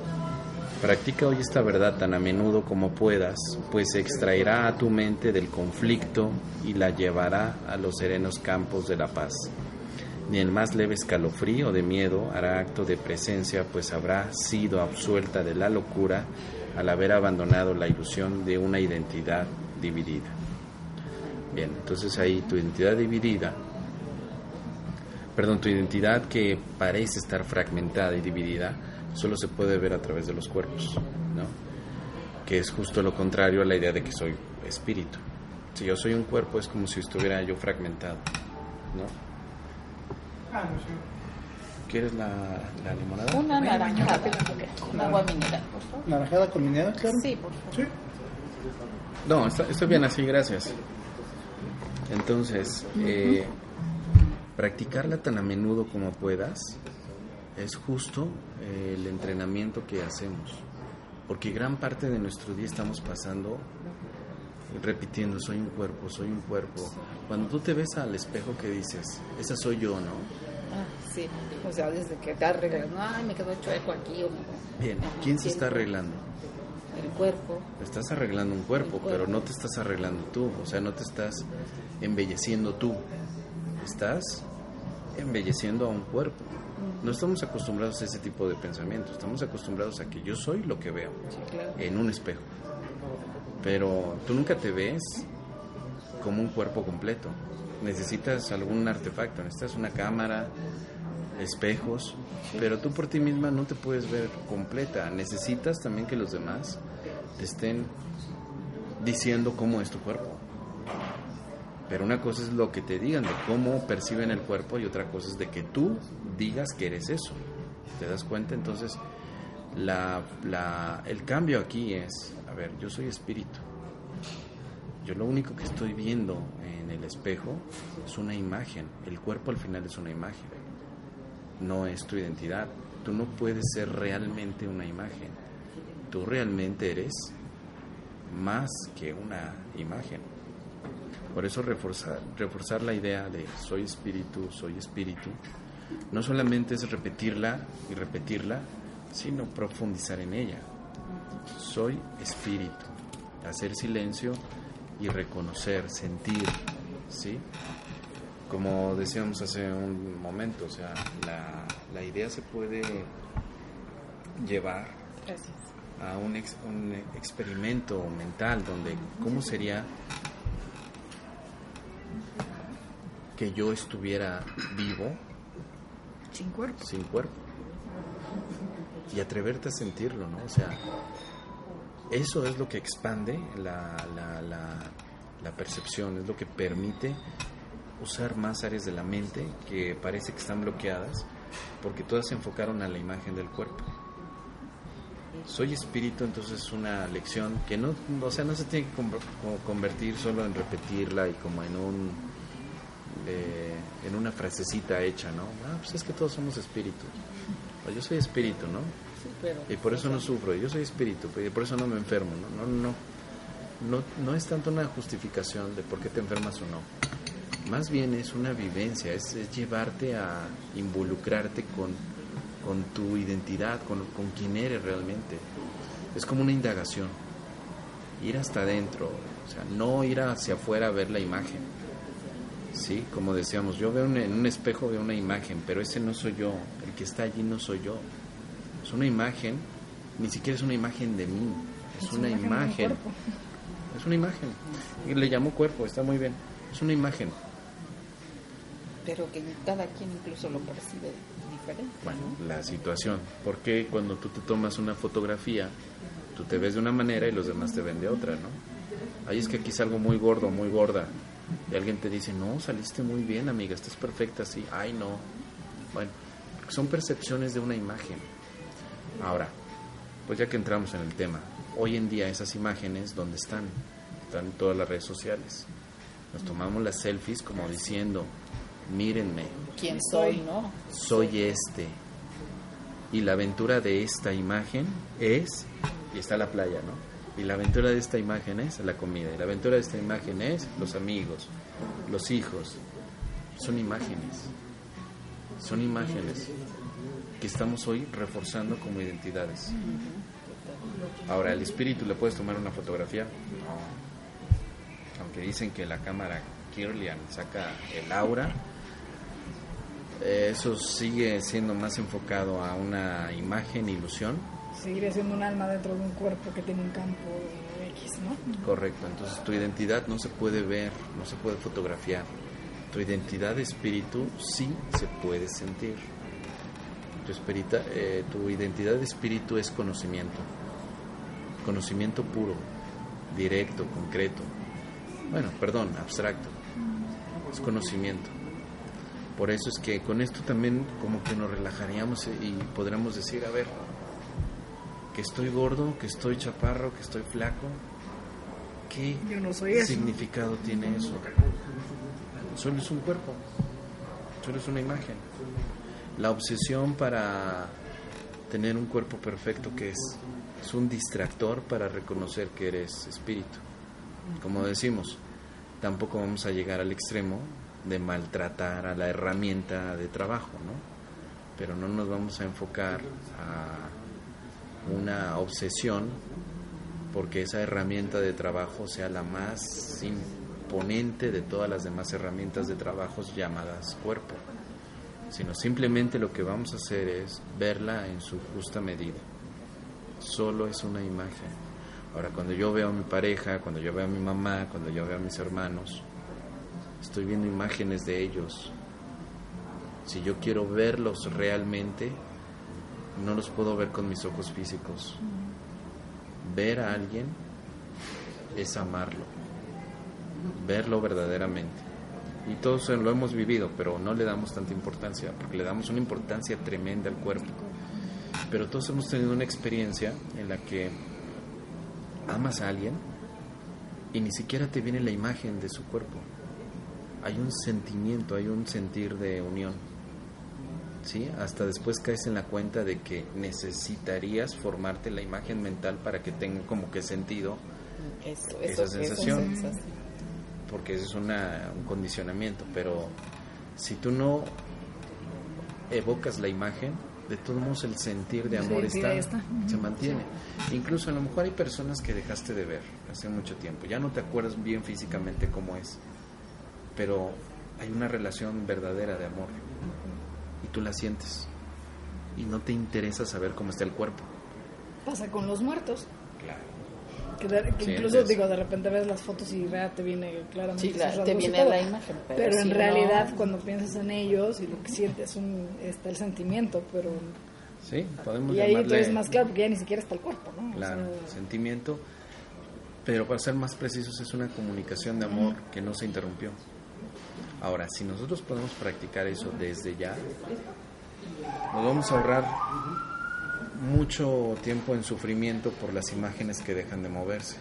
Practica hoy esta verdad tan a menudo como puedas, pues extraerá a tu mente del conflicto y la llevará a los serenos campos de la paz. Ni el más leve escalofrío de miedo hará acto de presencia, pues habrá sido absuelta de la locura al haber abandonado la ilusión de una identidad dividida. Bien, entonces ahí tu identidad dividida, perdón, tu identidad que parece estar fragmentada y dividida, solo se puede ver a través de los cuerpos, ¿no? Que es justo lo contrario a la idea de que soy espíritu. Si yo soy un cuerpo es como si estuviera yo fragmentado, ¿no? ¿Quieres la, la limonada? Una naranjada. Un agua mineral, por favor. Naranjada con minera, claro. Sí, por favor. Sí. No, está, estoy bien así, gracias. Entonces, eh, practicarla tan a menudo como puedas es justo eh, el entrenamiento que hacemos. Porque gran parte de nuestro día estamos pasando repitiendo, soy un cuerpo, soy un cuerpo. Cuando tú te ves al espejo, ¿qué dices? Esa soy yo, ¿no? Ah, sí. O sea, desde que te arreglas, no, ay, me quedó chueco aquí. O, Bien, Ajá, ¿quién se está arreglando? El cuerpo. Estás arreglando un cuerpo, pero no te estás arreglando tú, o sea, no te estás embelleciendo tú. Estás embelleciendo a un cuerpo. No estamos acostumbrados a ese tipo de pensamiento, estamos acostumbrados a que yo soy lo que veo Sí, claro. en un espejo. Pero tú nunca te ves como un cuerpo completo. Necesitas algún artefacto, necesitas una cámara, espejos, pero tú por ti misma no te puedes ver completa. Necesitas también que los demás te estén diciendo cómo es tu cuerpo. Pero una cosa es lo que te digan de cómo perciben el cuerpo y otra cosa es de que tú digas que eres eso. ¿Te das cuenta? Entonces, la, la- el cambio aquí es, a ver, yo soy espíritu. Yo lo único que estoy viendo en el espejo es una imagen. El cuerpo al final es una imagen. No es tu identidad. Tú no puedes ser realmente una imagen. Tú realmente eres más que una imagen. Por eso reforzar, reforzar la idea de soy espíritu, soy espíritu, no solamente es repetirla y repetirla, sino profundizar en ella. Soy espíritu. Hacer silencio y reconocer, sentir, ¿sí? Como decíamos hace un momento, o sea, la, la idea se puede llevar Gracias. a un, ex- un experimento mental donde cómo sería que yo estuviera vivo Sin cuerpo. sin cuerpo y atreverte a sentirlo, ¿no? O sea, eso es lo que expande la, la, la, la percepción, es lo que permite usar más áreas de la mente que parece que están bloqueadas porque todas se enfocaron a la imagen del cuerpo. Soy espíritu, entonces es una lección que no, o sea, no se tiene que convertir solo en repetirla y como en un eh, en una frasecita hecha, ¿no? Ah, pues es que todos somos espíritus. O yo soy espíritu, ¿no? Sí, pero... Y por eso no sufro, yo soy espíritu, y por eso no me enfermo, ¿no? No, no, no, no es tanto una justificación de por qué te enfermas o no. Más bien es una vivencia, es, es llevarte a involucrarte con, con tu identidad, con, con quién eres realmente. Es como una indagación, ir hasta adentro, o sea, no ir hacia afuera a ver la imagen, Sí, como decíamos, yo veo un- en un espejo veo una imagen, pero ese no soy yo, el que está allí no soy yo. Es una imagen, ni siquiera es una imagen de mí, es, una imagen. Es una imagen. Y le llamo cuerpo, está muy bien. Es una imagen. Pero que cada quien incluso lo percibe diferente. Bueno, ¿no? la situación. Porque cuando tú te tomas una fotografía, tú te ves de una manera y los demás te ven de otra, ¿no? Ahí es que aquí salgo muy gordo, muy gorda. Y alguien te dice, no, saliste muy bien, amiga, estás perfecta así. Ay, no. Bueno, son percepciones de una imagen. Ahora, pues ya que entramos en el tema, hoy en día esas imágenes, ¿dónde están? Están en todas las redes sociales. Nos tomamos las selfies como diciendo, mírenme, ¿Quién soy, no? soy este. Y la aventura de esta imagen es, y está la playa, ¿no? Y la aventura de esta imagen es la comida. Y la aventura de esta imagen es los amigos, los hijos. Son imágenes. Son imágenes que estamos hoy reforzando como identidades. Ahora, ¿el espíritu le puedes tomar una fotografía? No. Aunque dicen que la cámara Kirlian saca el aura, eso sigue siendo más enfocado a una imagen, ilusión. Seguiría siendo un alma dentro de un cuerpo que tiene un campo X, ¿no? Correcto, entonces tu identidad no se puede ver, no se puede fotografiar. Tu identidad de espíritu sí se puede sentir. Tu, espirita- eh, tu identidad de espíritu es conocimiento. Conocimiento puro, directo, concreto. Bueno, perdón, abstracto. Es conocimiento. Por eso es que con esto también como que nos relajaríamos y podríamos decir, a ver, que estoy gordo, que estoy chaparro, que estoy flaco. ¿Qué Yo no soy eso. significado tiene eso? Solo es un cuerpo, solo es una imagen. La obsesión para tener un cuerpo perfecto que es, es un distractor para reconocer que eres espíritu. Como decimos, tampoco vamos a llegar al extremo de maltratar a la herramienta de trabajo, ¿no? Pero no nos vamos a enfocar a una obsesión porque esa herramienta de trabajo sea la más imponente de todas las demás herramientas de trabajo llamadas cuerpo, sino simplemente lo que vamos a hacer es verla en su justa medida. Solo es una imagen. Ahora, cuando yo veo a mi pareja, cuando yo veo a mi mamá, cuando yo veo a mis hermanos, estoy viendo imágenes de ellos. Si yo quiero verlos realmente, no los puedo ver con mis ojos físicos. Ver a alguien es amarlo, verlo verdaderamente. Y todos lo hemos vivido, pero no le damos tanta importancia, porque le damos una importancia tremenda al cuerpo. Pero todos hemos tenido una experiencia en la que amas a alguien y ni siquiera te viene la imagen de su cuerpo. Hay un sentimiento, hay un sentir de unión. ¿Sí? Hasta después caes en la cuenta de que necesitarías formarte la imagen mental para que tenga como que sentido, Eso, Esa eso, sensación. porque ese es una, un condicionamiento. Pero si tú no evocas la imagen, de todos modos el sentir de amor sí, está, se mantiene. Incluso a lo mejor hay personas que dejaste de ver hace mucho tiempo, ya no te acuerdas bien físicamente cómo es, pero hay una relación verdadera de amor y tú la sientes y no te interesa saber cómo está el cuerpo. Pasa con los muertos. Claro. Que, de- que Sí, incluso, es- digo, de repente ves las fotos y te viene claramente. Sí, la- te viene todo. la imagen, pero Pero, si en no- realidad, cuando piensas en ellos y lo que sientes, un, está el sentimiento, pero. Sí, podemos Y ahí llamarle es más claro porque ya ni siquiera está el cuerpo, ¿no? O claro, sea, sentimiento, pero para ser más precisos es una comunicación de amor que no se interrumpió. Ahora, si nosotros podemos practicar eso desde ya, nos vamos a ahorrar mucho tiempo en sufrimiento por las imágenes que dejan de moverse.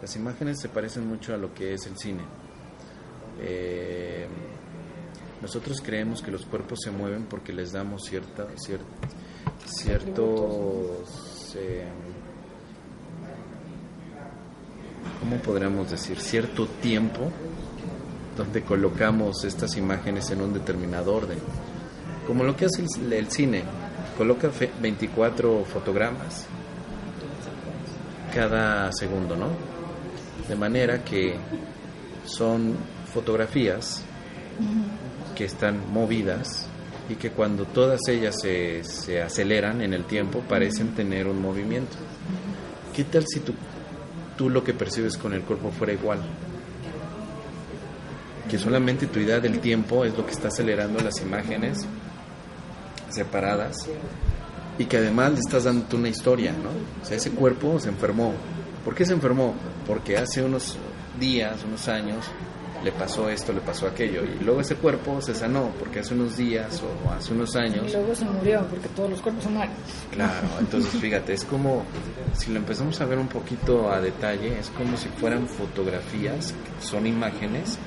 Las imágenes se parecen mucho a lo que es el cine. Eh, nosotros creemos que los cuerpos se mueven porque les damos cierta, cier- ciertos, eh, ¿cómo podríamos decir? Cierto tiempo donde colocamos estas imágenes en un determinado orden. Como lo que hace el cine, coloca fe- 24 fotogramas cada segundo, ¿no? De manera que son fotografías que están movidas y que cuando todas ellas se, se aceleran en el tiempo parecen tener un movimiento. ¿Qué tal si tú, tú lo que percibes con el cuerpo fuera igual? Que solamente tu idea del tiempo es lo que está acelerando las imágenes separadas y que además le estás dando una historia, ¿no? O sea, ese cuerpo se enfermó. ¿Por qué se enfermó? Porque hace unos días, unos años, le pasó esto, le pasó aquello. Y luego ese cuerpo se sanó porque hace unos días o hace unos años. Y luego se murió porque todos los cuerpos se mueren. Claro, entonces fíjate, es como, si lo empezamos a ver un poquito a detalle, es como si fueran fotografías, son imágenes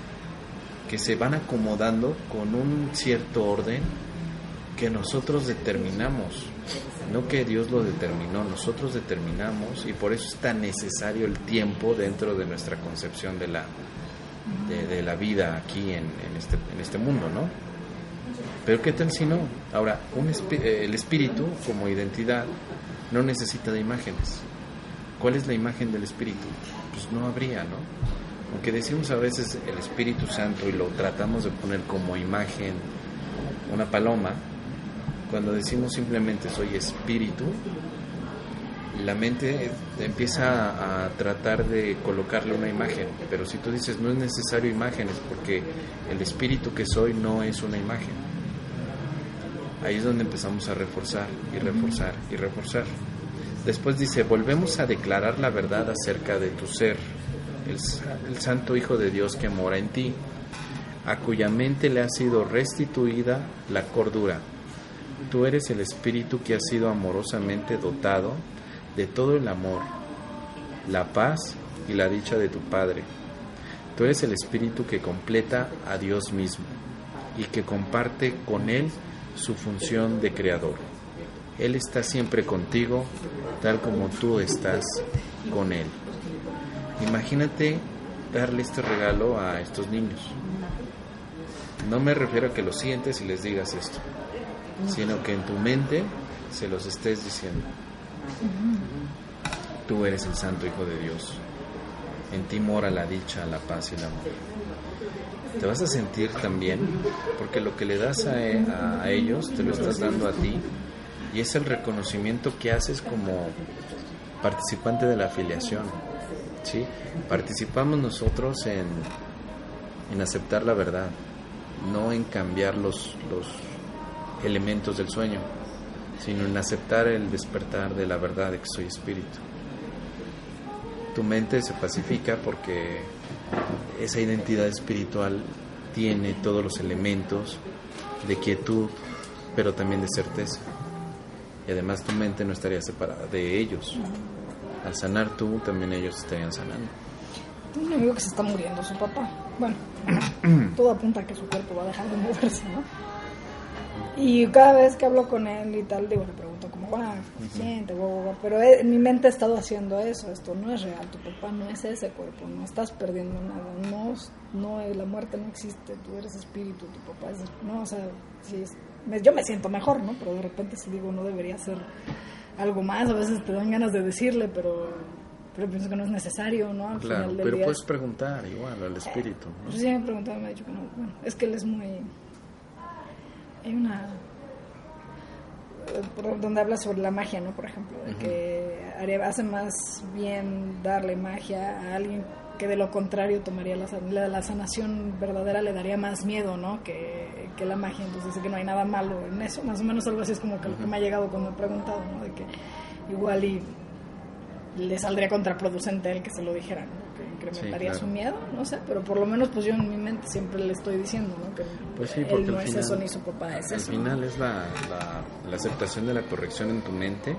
que se van acomodando con un cierto orden que nosotros determinamos, no que Dios lo determinó, nosotros determinamos y por eso es tan necesario el tiempo dentro de nuestra concepción de la, de, la vida aquí en, en, este, en este mundo, ¿no? Pero ¿qué tal si no? Ahora, un eh, el espíritu como identidad no necesita de imágenes. ¿Cuál es la imagen del espíritu? Pues no habría, ¿no? Aunque decimos a veces el Espíritu Santo y lo tratamos de poner como imagen una paloma, cuando decimos simplemente soy espíritu, la mente empieza a tratar de colocarle una imagen, pero si tú dices no es necesario imágenes porque el espíritu que soy no es una imagen. Ahí es donde empezamos a reforzar y reforzar y reforzar. Después dice, volvemos a declarar la verdad acerca de tu ser, el, el santo Hijo de Dios que mora en ti, a cuya mente le ha sido restituida la cordura. Tú eres el espíritu que ha sido amorosamente dotado de todo el amor, la paz y la dicha de tu Padre. Tú eres el espíritu que completa a Dios mismo y que comparte con Él su función de creador. Él está siempre contigo, tal como tú estás con Él. Imagínate darle este regalo a estos niños. No me refiero a que lo sientes y les digas esto, sino que en tu mente se los estés diciendo. Tú eres el Santo Hijo de Dios. En ti mora la dicha, la paz y el amor. Te vas a sentir también, porque lo que le das a, e- a ellos, te lo estás dando a ti, y es el reconocimiento que haces como participante de la afiliación. ¿sí? Participamos nosotros en, en aceptar la verdad, no en cambiar los, los elementos del sueño, sino en aceptar el despertar de la verdad de que soy espíritu. Tu mente se pacifica porque esa identidad espiritual tiene todos los elementos de quietud, pero también de certeza. Y además tu mente no estaría separada de ellos. Al sanar tú, también ellos estarían sanando. Un amigo que se está muriendo, su papá. Bueno, todo apunta a que su cuerpo va a dejar de moverse, ¿no? Y cada vez que hablo con él y tal, digo, le pregunto como, va, siente, guau, guau, guau. pero eh, mi mente ha estado haciendo eso, esto no es real, tu papá no es ese cuerpo, no estás perdiendo nada, no, no la muerte no existe, tú eres espíritu, tu papá es, no, o sea, sí es- me- yo me siento mejor, ¿no? Pero de repente si digo, no debería ser algo más, a veces te dan ganas de decirle, pero, pero pienso que no es necesario, ¿no? Al Claro, final del pero día puedes es- preguntar igual al espíritu. ¿no? pues sí, me preguntaba, me ha dicho que no. Bueno, es que él es muy. Hay una. eh, donde habla sobre la magia, ¿no? Por ejemplo, de que haría- hace más bien darle magia a alguien que de lo contrario tomaría la, la, la sanación verdadera, le daría más miedo, ¿no? Que, que la magia. Entonces dice que no hay nada malo en eso. Más o menos algo así es como que lo que me ha llegado cuando he preguntado, ¿no? De que igual y le saldría contraproducente a él que se lo dijera, ¿no? Incrementaría claro. su miedo, no sé, pero por lo menos pues yo en mi mente siempre le estoy diciendo, ¿no? Que Pues sí, él porque no al es final- eso ni su papá es Al eso. final es la, la, la aceptación de la corrección en tu mente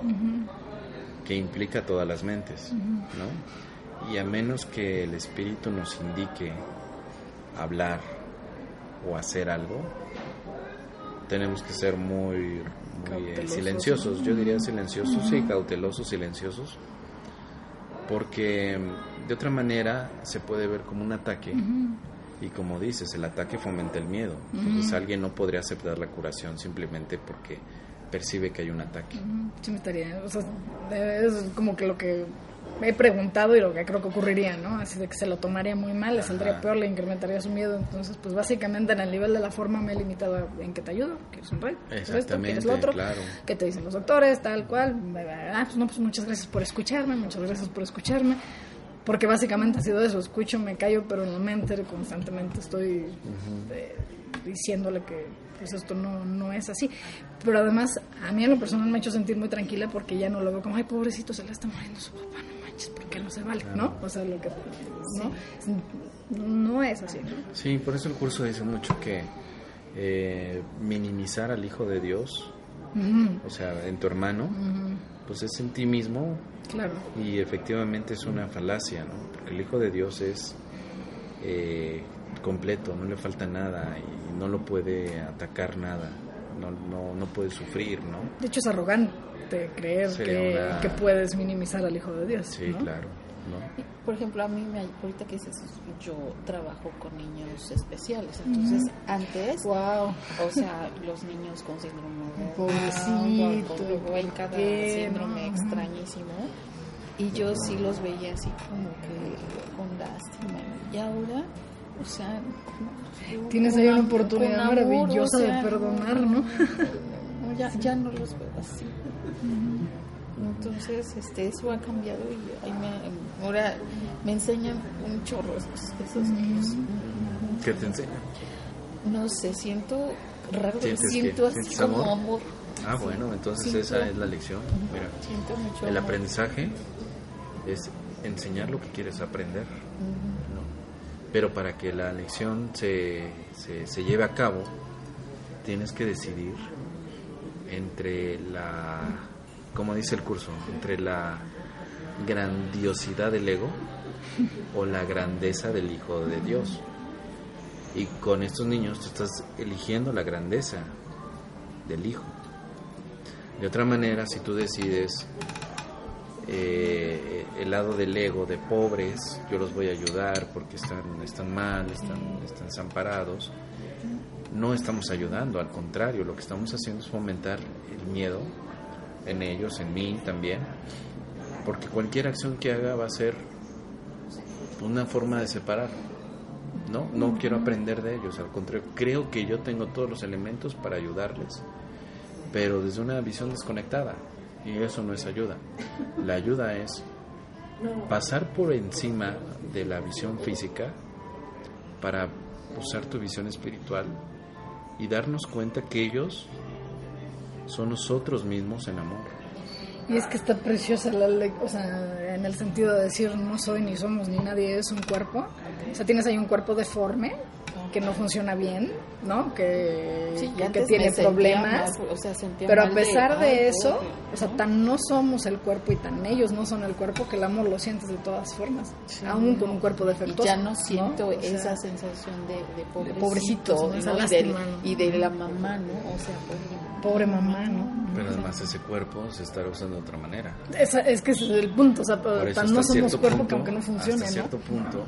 que implica todas las mentes, ¿no? Y a menos que el espíritu nos indique hablar o hacer algo, tenemos que ser muy, muy eh, silenciosos. Yo diría silenciosos, sí, cautelosos, silenciosos, porque de otra manera se puede ver como un ataque. Y como dices, el ataque fomenta el miedo. Entonces alguien no podría aceptar la curación simplemente porque percibe que hay un ataque. Sí me estaría, o sea, es como que lo que he preguntado y lo que creo que ocurriría, ¿no? Así de que se lo tomaría muy mal, le saldría peor, le incrementaría su miedo. Entonces, pues básicamente en el nivel de la forma me he limitado en que te ayudo, que es un rey, esto, Exactamente, es lo otro, claro. que te dicen los doctores, tal cual. Ah, pues no, pues muchas gracias por escucharme, muchas gracias por escucharme. Porque básicamente ha sido eso, escucho, me callo, pero en la mente constantemente estoy eh, diciéndole que pues esto no, no es así. Pero además, a mí en lo personal me ha hecho sentir muy tranquila porque ya no lo veo como, ay, pobrecito, se le está muriendo su papá, no manches, ¿por qué no se vale? ¿No? O sea, lo que... No, no es así, ¿no? Sí, por eso el curso dice mucho que eh, minimizar al Hijo de Dios, o sea, en tu hermano, pues es en ti mismo Claro. y efectivamente es una falacia, ¿no? Porque el Hijo de Dios es eh, completo, no le falta nada y no lo puede atacar nada, no, no, no puede sufrir, ¿no? De hecho, es arrogante creer que, una- que puedes minimizar al Hijo de Dios. Sí, ¿no? claro, ¿no? Y, Por ejemplo, a mí, me, ahorita que dices, yo trabajo con niños especiales. Entonces, antes, Wow. o sea, los niños con síndrome de Pobrecito, hay cada síndrome No. extrañísimo. Y yo sí los veía así como que con lástima. Y ahora, o sea, Tienes ahí una oportunidad amor, maravillosa o sea, de perdonar, ¿no? no, ya, ya no los veo así. Entonces, este, eso ha cambiado y ahí me, ahora me enseñan un chorro esos, esos niños. ¿Qué te enseña? No sé, siento raro, ¿Sientes siento qué? así ¿Sientes como amor? amor. Ah, bueno, entonces esa es la lección. Mira, Siento mucho el amor. aprendizaje es enseñar lo que quieres aprender. Pero para que la lección se, se, se lleve a cabo, tienes que decidir entre la, como dice el curso, entre la grandiosidad del ego o la grandeza del Hijo de Dios. Y con estos niños tú estás eligiendo la grandeza del Hijo. De otra manera, si tú decides eh, el lado del ego de pobres, yo los voy a ayudar porque están, están mal, están, están desamparados, no estamos ayudando, al contrario, lo que estamos haciendo es fomentar el miedo en ellos, en mí también, porque cualquier acción que haga va a ser una forma de separar. No, no quiero aprender de ellos, al contrario, creo que yo tengo todos los elementos para ayudarles, pero desde una visión desconectada, y eso no es ayuda. La ayuda es pasar por encima de la visión física para usar tu visión espiritual y darnos cuenta que ellos son nosotros mismos en amor. Y es que está preciosa la ley, o sea, en el sentido de decir no soy ni somos ni nadie es un cuerpo. O sea, tienes ahí un cuerpo deforme que no funciona bien, ¿no? Que, Sí, y que antes tiene problemas. mal, o sea, Pero a pesar de, ay, eso, pobre, o sea, ¿no? tan no somos el cuerpo y tan ellos no son el cuerpo que el amor lo sientes de todas formas, aún con un cuerpo Y defectuoso. ya no siento O sea, esa sensación de, de pobrecito, pobrecitos, ¿no? Esa ¿no? Y, ¿no? y de la mamá, ¿no? O sea, pobre, Pobre mamá, ¿no? Pero además ese cuerpo se estará usando de otra manera. Esa- es que ese es el punto, o sea, tan no somos cuerpo punto, que aunque no funcione, hasta ¿no? cierto punto,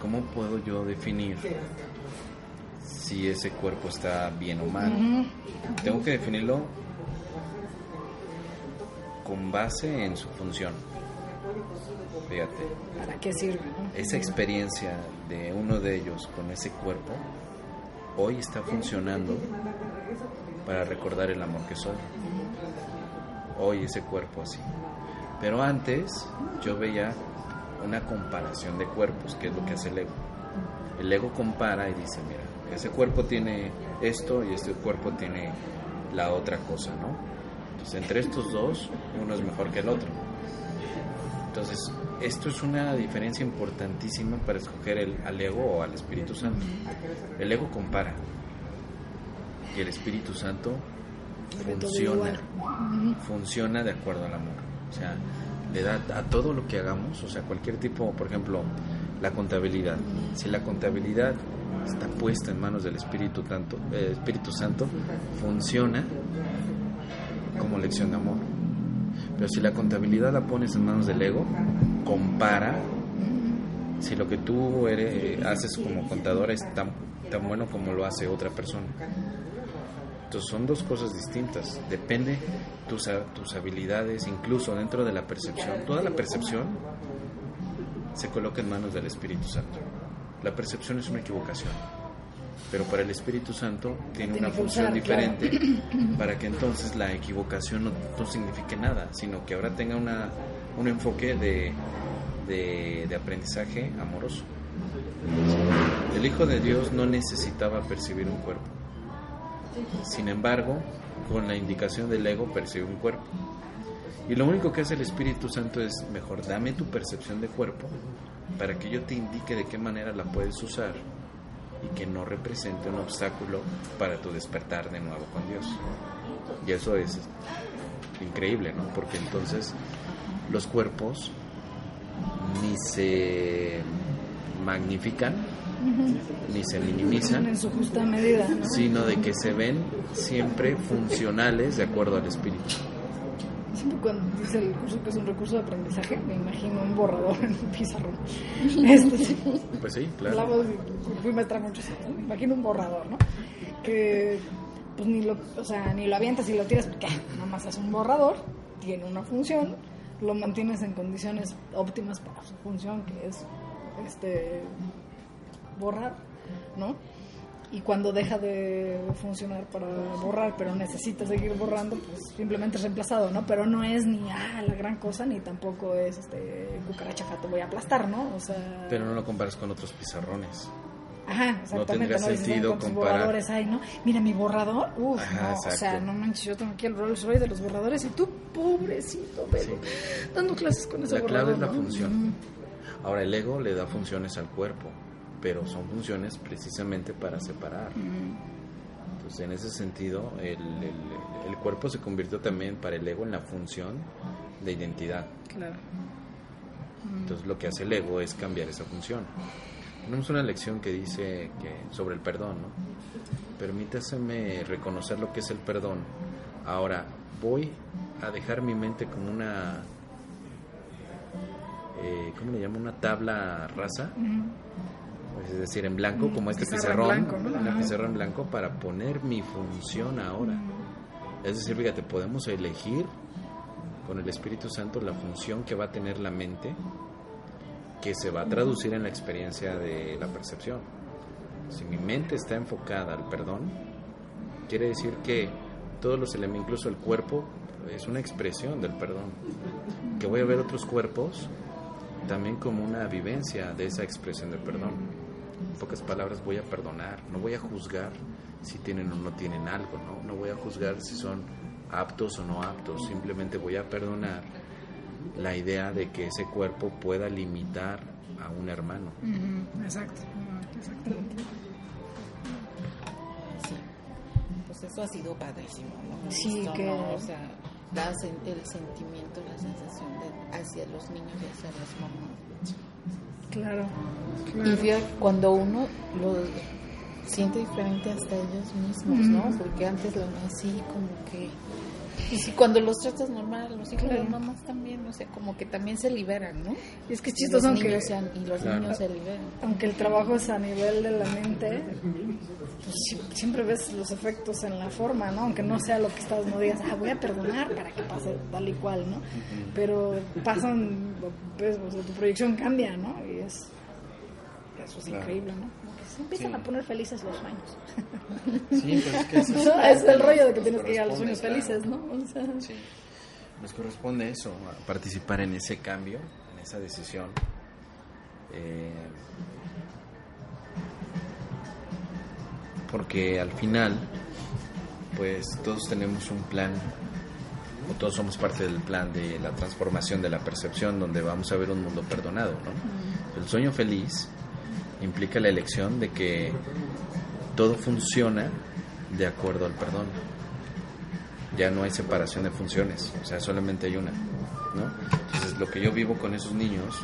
¿cómo puedo yo definir si ese cuerpo está bien o mal? Tengo que definirlo con base en su función. Fíjate, ¿Para qué sirve? esa experiencia de uno de ellos con ese cuerpo hoy está funcionando para recordar el amor que soy. Hoy ese cuerpo así. Pero antes yo veía una comparación de cuerpos, que es lo que hace el ego. El ego compara y dice, mira, ese cuerpo tiene esto y este cuerpo tiene la otra cosa, ¿no? Entonces, entre estos dos, uno es mejor que el otro. Entonces, esto es una diferencia importantísima para escoger el, al ego o al Espíritu Santo. El ego compara y el Espíritu Santo funciona, funciona de acuerdo al amor. O sea, le da a todo lo que hagamos, o sea, cualquier tipo, por ejemplo, la contabilidad. Si la contabilidad está puesta en manos del Espíritu, tanto, eh, Espíritu Santo, funciona como lección de amor. Pero si la contabilidad la pones en manos del ego, compara. Si lo que tú eres, haces como contadora es tan, tan bueno como lo hace otra persona. Entonces son dos cosas distintas. Depende tus, tus habilidades, incluso dentro de la percepción. Toda la percepción se coloca en manos del Espíritu Santo. La percepción es una equivocación, pero para el Espíritu Santo tiene Tiene una función usar, claro. diferente para que entonces la equivocación no, no signifique nada, sino que ahora tenga una, un enfoque de, de, de aprendizaje amoroso. El Hijo de Dios no necesitaba percibir un cuerpo. Sin embargo, con la indicación del ego percibe un cuerpo. Y lo único que hace el Espíritu Santo es, mejor dame tu percepción de cuerpo para que yo te indique de qué manera la puedes usar y que no represente un obstáculo para tu despertar de nuevo con Dios. Y eso es increíble, ¿no? Porque entonces los cuerpos ni se magnifican, ni se minimizan, en su justa medida, ¿no? sino de que se ven siempre funcionales de acuerdo al espíritu. Siempre cuando dice el curso que es un recurso de aprendizaje, me imagino un borrador en un pizarrón. Este, Pues sí, claro. hablamos, fui maestra muchos años, me imagino un borrador, ¿no? Que pues ni lo, o sea, ni lo avientas y lo tiras porque ah, nada más es un borrador, tiene una función, lo mantienes en condiciones óptimas para su función, que es este borrar, ¿no? Y cuando deja de funcionar para borrar, pero necesita seguir borrando, pues simplemente es reemplazado, ¿no? Pero no es ni ah, la gran cosa, ni tampoco es este cucaracha te voy a aplastar, ¿no? O sea, Pero no lo comparas con otros pizarrones. Ajá, exactamente. tendría Dices, sentido ¿cuántos comparar. borradores hay, no? Mira, mi borrador, uff, no, o sea, no manches, yo tengo aquí el Rolls Royce de los borradores y tú, pobrecito, pero dando clases con ese La clave es la borrador, ¿no? función. Ahora el ego le da funciones al cuerpo, pero son funciones precisamente para separar. Entonces en ese sentido el, el- el cuerpo se convirtió también para el ego en la función de identidad. Claro. Entonces lo que hace el ego es cambiar esa función. Tenemos una lección que dice que sobre el perdón, ¿no? Permítaseme reconocer lo que es el perdón. Ahora voy a dejar mi mente como una, eh, ¿cómo le llamo? Una tabla rasa, es decir, en blanco, como este pizarrón, ¿no? una pizarra en blanco para poner mi función ahora. Es decir, fíjate, podemos elegir con el Espíritu Santo la función que va a tener la mente que se va a traducir en la experiencia de la percepción. Si mi mente está enfocada al perdón, quiere decir que todos los elementos, incluso el cuerpo, es una expresión del perdón. Que voy a ver otros cuerpos también como una vivencia de esa expresión del perdón. En pocas palabras, voy a perdonar, no voy a juzgar si tienen o no tienen algo, ¿no? No voy a juzgar si son aptos o no aptos, simplemente voy a perdonar la idea de que ese cuerpo pueda limitar a un hermano. Exacto, exactamente. Sí. Pues eso ha sido padrísimo, ¿no? Sí, visto, que- ¿no? O sea, da el sentimiento, la sensación de hacia los niños y hacia las mamás. Claro. Y claro. fíjate, cuando uno lo siente diferente hasta ellos mismos, ¿no? Porque antes lo ven así como que... Y si cuando los tratas normal, los hijos de Claro. las mamás también, o sea, como que también se liberan, ¿no? Y es que es chistoso aunque, niños, sean- y los Claro. niños se liberan. aunque el trabajo es a nivel de la mente, pues siempre ves los efectos en la forma, ¿no? Aunque no sea lo que estás, no digas, ah, voy a perdonar para que pase tal y cual, ¿no? Pero pasan, pues, o sea, tu proyección cambia, ¿no? Y es, eso es Claro. increíble, ¿no? Como que se empiezan Sí. a poner felices los sueños. Sí, pero es que eso Eso es el rollo de que tienes que llegar a los sueños claro. felices, ¿no? O sea, Sí, nos corresponde eso, participar en ese cambio, en esa decisión. Eh, porque al final, pues todos tenemos un plan, o todos somos parte del plan de la transformación de la percepción, donde vamos a ver un mundo perdonado. ¿no? El sueño feliz implica la elección de que todo funciona de acuerdo al perdón ya no hay separación de funciones, o sea, solamente hay una, ¿no? Entonces, lo que yo vivo con esos niños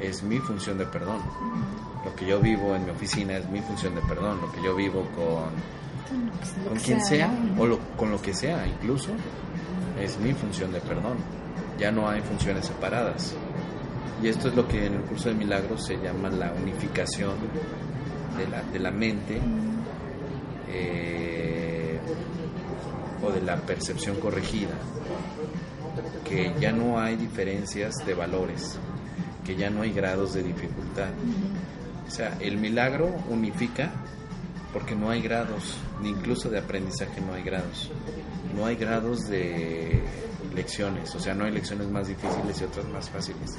es mi función de perdón. Lo que yo vivo en mi oficina es mi función de perdón. Lo que yo vivo con, con quien sea, o lo- con lo que sea incluso, es mi función de perdón. Ya no hay funciones separadas. Y esto es lo que en el curso de milagros se llama la unificación de la, de la mente. eh, o de la percepción corregida, que ya no hay diferencias de valores, que ya no hay grados de dificultad. O sea, el milagro unifica porque no hay grados, ni incluso de aprendizaje no hay grados. No hay grados de lecciones, o sea, no hay lecciones más difíciles y otras más fáciles.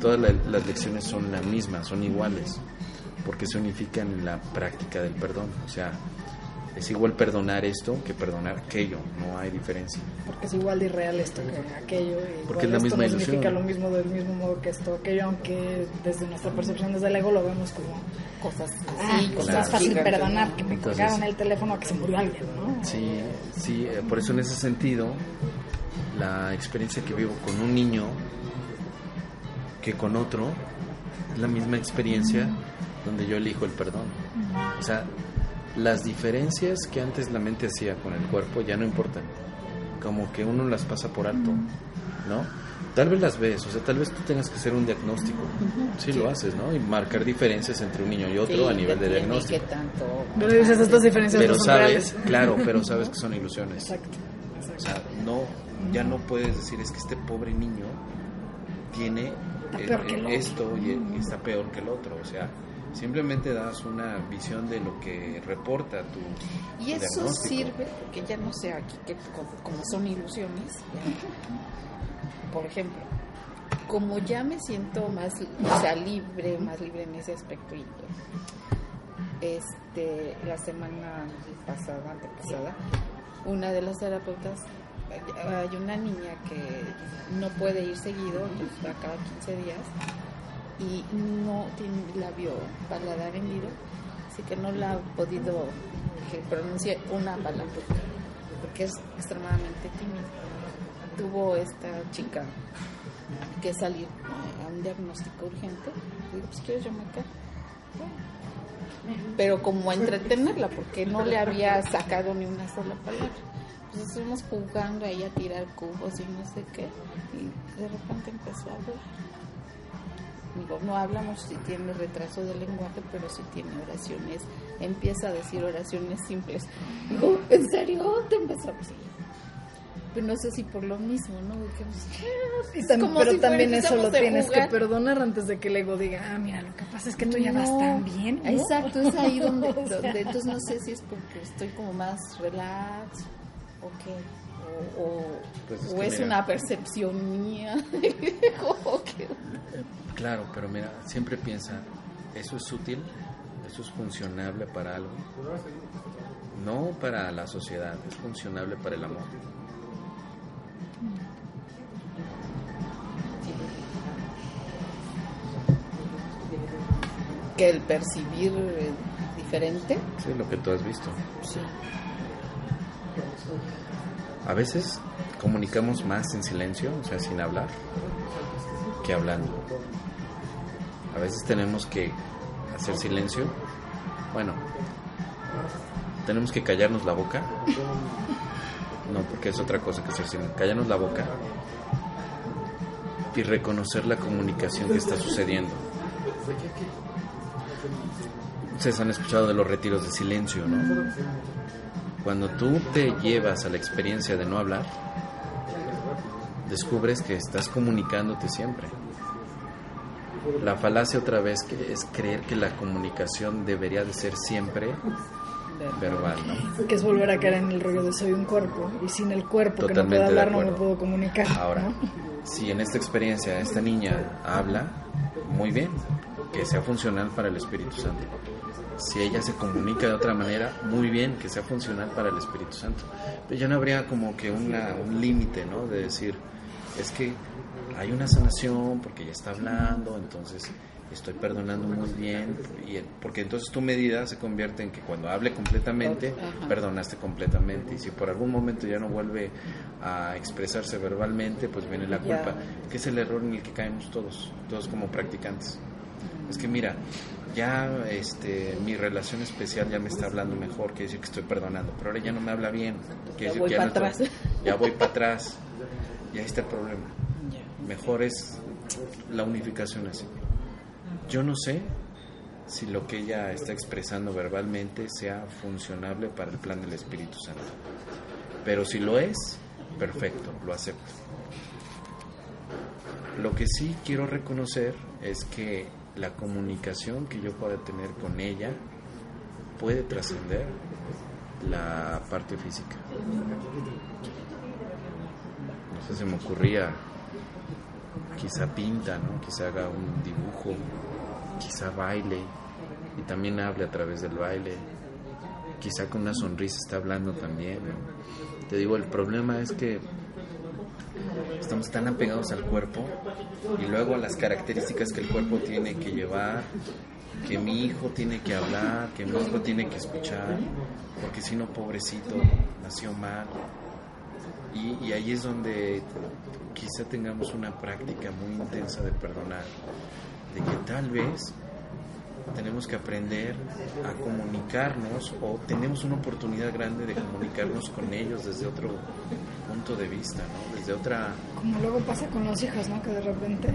Todas la- las lecciones son las mismas, son iguales, porque se unifican en la práctica del perdón. O sea, es igual perdonar esto que perdonar aquello, no hay diferencia. Porque es igual de irreal esto que aquello. Y Porque es la esto misma no significa lo mismo del mismo modo que esto, aquello, aunque desde nuestra percepción desde el ego lo vemos como Cosas ah, así, pues cosas más fácil perdonar que me Entonces- colgaron el teléfono a que se murió alguien, ¿no? Sí, sí, eh, por eso en ese sentido, la experiencia que vivo con un niño que con otro es la misma experiencia donde yo elijo el perdón. O sea, las diferencias que antes la mente hacía con el cuerpo ya no importan. Como que uno las pasa por alto, ¿no? Tal vez las ves, o sea, tal vez tú tengas que hacer un diagnóstico. Sí, lo haces, ¿no? Y marcar diferencias entre un niño y otro Sí, a nivel que de diagnóstico. qué tanto. Pero dices, estas diferencias Pero no son sabes, reales. claro, pero sabes que son ilusiones. Exacto, O exacto. sea, no, ya no puedes decir es que este pobre niño tiene eh, el eh, esto y, y está peor que el otro. O sea, simplemente das una visión de lo que reporta tu, Y eso diagnóstico. sirve, porque ya no sé aquí, que co- como son ilusiones, ya. por ejemplo, como ya me siento más, o sea, libre, más libre en ese aspecto, y, este, la semana pasada, antepasada, una de las terapeutas, hay una niña que no puede ir seguido, va cada 15 días, y no tiene labio paladar hendido, así que no la ha podido que pronuncie una palabra, porque es extremadamente tímida. Tuvo esta chica que salir a un diagnóstico urgente, digo, pues quieres yo. Bueno. Pero como entretenerla, porque no le había sacado ni una sola palabra. Pues estuvimos jugando ahí a tirar cubos y no sé qué, y de repente empezó a hablar. Digo, no hablamos si tiene retraso de lenguaje, pero si tiene oraciones. Empieza a decir oraciones simples. Digo, ¿en serio? Te empezó a decir. Pero no sé si por lo mismo, ¿no? Pues, Y pero si también eso lo tienes que perdonar antes de que el ego diga, ah, mira, lo que pasa es que tú ya vas tan bien. ¿no? Exacto, es ahí donde, donde entonces no sé si es porque estoy como más relax o qué. O, o- Pues es o que es mira. una percepción mía. Claro, pero mira, siempre piensa, ¿eso es útil? ¿Eso es funcionable para algo? No para la sociedad, es funcionable para el amor. Que el percibir eh, diferente. Sí, lo que tú has visto. Sí. A veces comunicamos más en silencio, o sea, sin hablar, que hablando. A veces tenemos que hacer silencio. Bueno, tenemos que callarnos la boca. No, porque es otra cosa que hacer silencio. Callarnos la boca y reconocer la comunicación que está sucediendo. Ustedes han escuchado de los retiros de silencio, ¿no? Cuando tú te llevas a la experiencia de no hablar, descubres que estás comunicándote siempre. La falacia otra vez que es creer que la comunicación debería de ser siempre verbal, ¿no? Que es volver a caer en el rollo de soy un cuerpo y sin el cuerpo que no puedo hablar no me puedo comunicar. Ahora, ¿no? si en esta experiencia esta niña habla, muy bien, que sea funcional para el Espíritu Santo. Si ella se comunica de otra manera, muy bien, que sea funcional para el Espíritu Santo. Pero ya no habría como que una, un límite, ¿no? De decir, es que hay una sanación porque ella está hablando, entonces estoy perdonando muy bien, y porque entonces tu medida se convierte en que cuando hable completamente, perdonaste completamente, y si por algún momento ya no vuelve a expresarse verbalmente, pues viene la culpa, que es el error en el que caemos todos, todos como practicantes. Es que mira, ya este, mi relación especial ya me está hablando mejor, quiere decir que estoy perdonando, pero ahora ya no me habla bien, quiere Ya decir que pa' no estoy- atrás. ya voy para atrás, y ahí está el problema. Mejor es la unificación así. Yo no sé si lo que ella está expresando verbalmente sea funcionable para el plan del Espíritu Santo. Pero si lo es, perfecto, lo acepto. Lo que sí quiero reconocer es que la comunicación que yo pueda tener con ella puede trascender la parte física. No sé, se me ocurría, quizá pinta, ¿no? quizá haga un dibujo, quizá baile y también hable a través del baile, quizá con una sonrisa está hablando también. Te digo, el problema es que estamos tan apegados al cuerpo y luego a las características que el cuerpo tiene que llevar, que mi hijo tiene que hablar, que mi hijo tiene que escuchar, porque si no, pobrecito, nació mal. Y, y ahí es donde quizá tengamos una práctica muy intensa de perdonar, de que tal vez tenemos que aprender a comunicarnos o tenemos una oportunidad grande de comunicarnos con ellos desde otro punto de vista, ¿no? Desde otra... Como luego pasa con los hijos, ¿no? Que de repente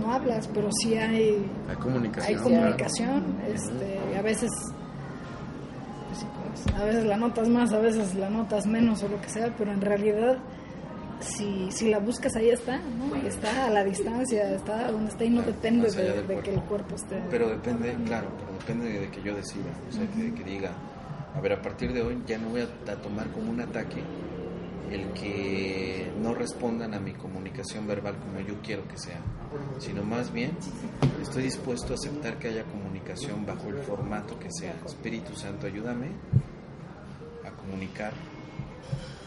no hablas, pero sí hay, La comunicación. hay comunicación. Este, a veces pues, a veces la notas más, a veces la notas menos o lo que sea, pero en realidad si, si la buscas ahí está, ¿no? Está a la distancia, está donde está y no depende de, que el cuerpo. esté. Pero depende, claro, pero depende de que yo decida, o sea, que, que diga, a ver, a partir de hoy ya no voy a, a tomar como un ataque el que no respondan a mi comunicación verbal como yo quiero que sea, sino más bien estoy dispuesto a aceptar que haya comunicación bajo el formato que sea. Espíritu Santo, ayúdame a comunicar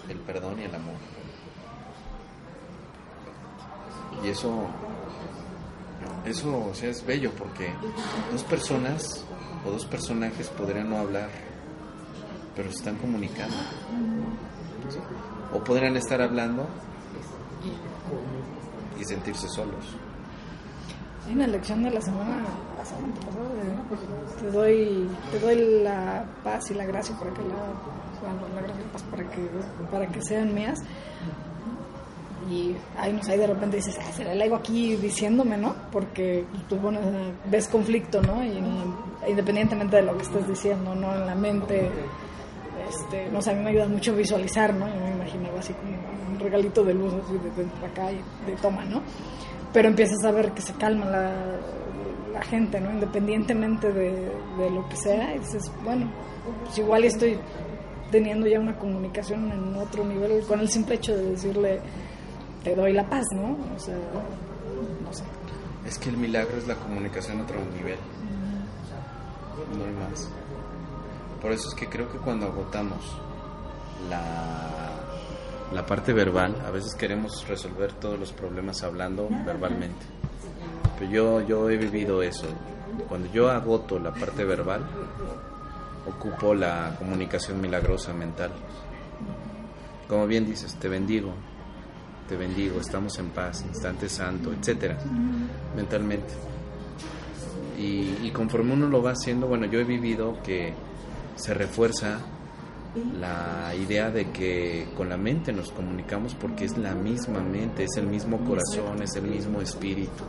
el perdón y el amor. Y eso, eso es bello porque dos personas o dos personajes podrían no hablar, pero se están comunicando. O podrían estar hablando y sentirse solos. Hay una lección de la semana pasada, de, te doy te doy la paz y la gracia para que la, la gracia y la paz para que para que sean mías y ahí no sé, de repente dices ah, será el ego aquí diciéndome no porque tú bueno, ves conflicto no y independientemente de lo que estés diciendo no en la mente este, no sé, a mí me ayuda mucho visualizar, ¿no? Yo me imaginaba así como un regalito de luz así de, de acá y de toma, ¿no? Pero empiezas a ver que se calma la, la gente, ¿no? Independientemente de, de lo que sea, y dices, bueno, pues igual estoy teniendo ya una comunicación en otro nivel con el simple hecho de decirle, te doy la paz, ¿no? O sea, no sé. Es que el milagro es la comunicación a otro nivel. No hay más. Por eso es que creo que cuando agotamos la, la parte verbal, a veces queremos resolver todos los problemas hablando verbalmente. Pero yo, yo he vivido eso. Cuando yo agoto la parte verbal, ocupo la comunicación milagrosa mental. Como bien dices, te bendigo, te bendigo, estamos en paz, instante santo, etcétera, mentalmente. Y, conforme uno lo va haciendo, bueno, yo he vivido que se refuerza la idea de que con la mente nos comunicamos porque es la misma mente, es el mismo corazón, es el mismo espíritu.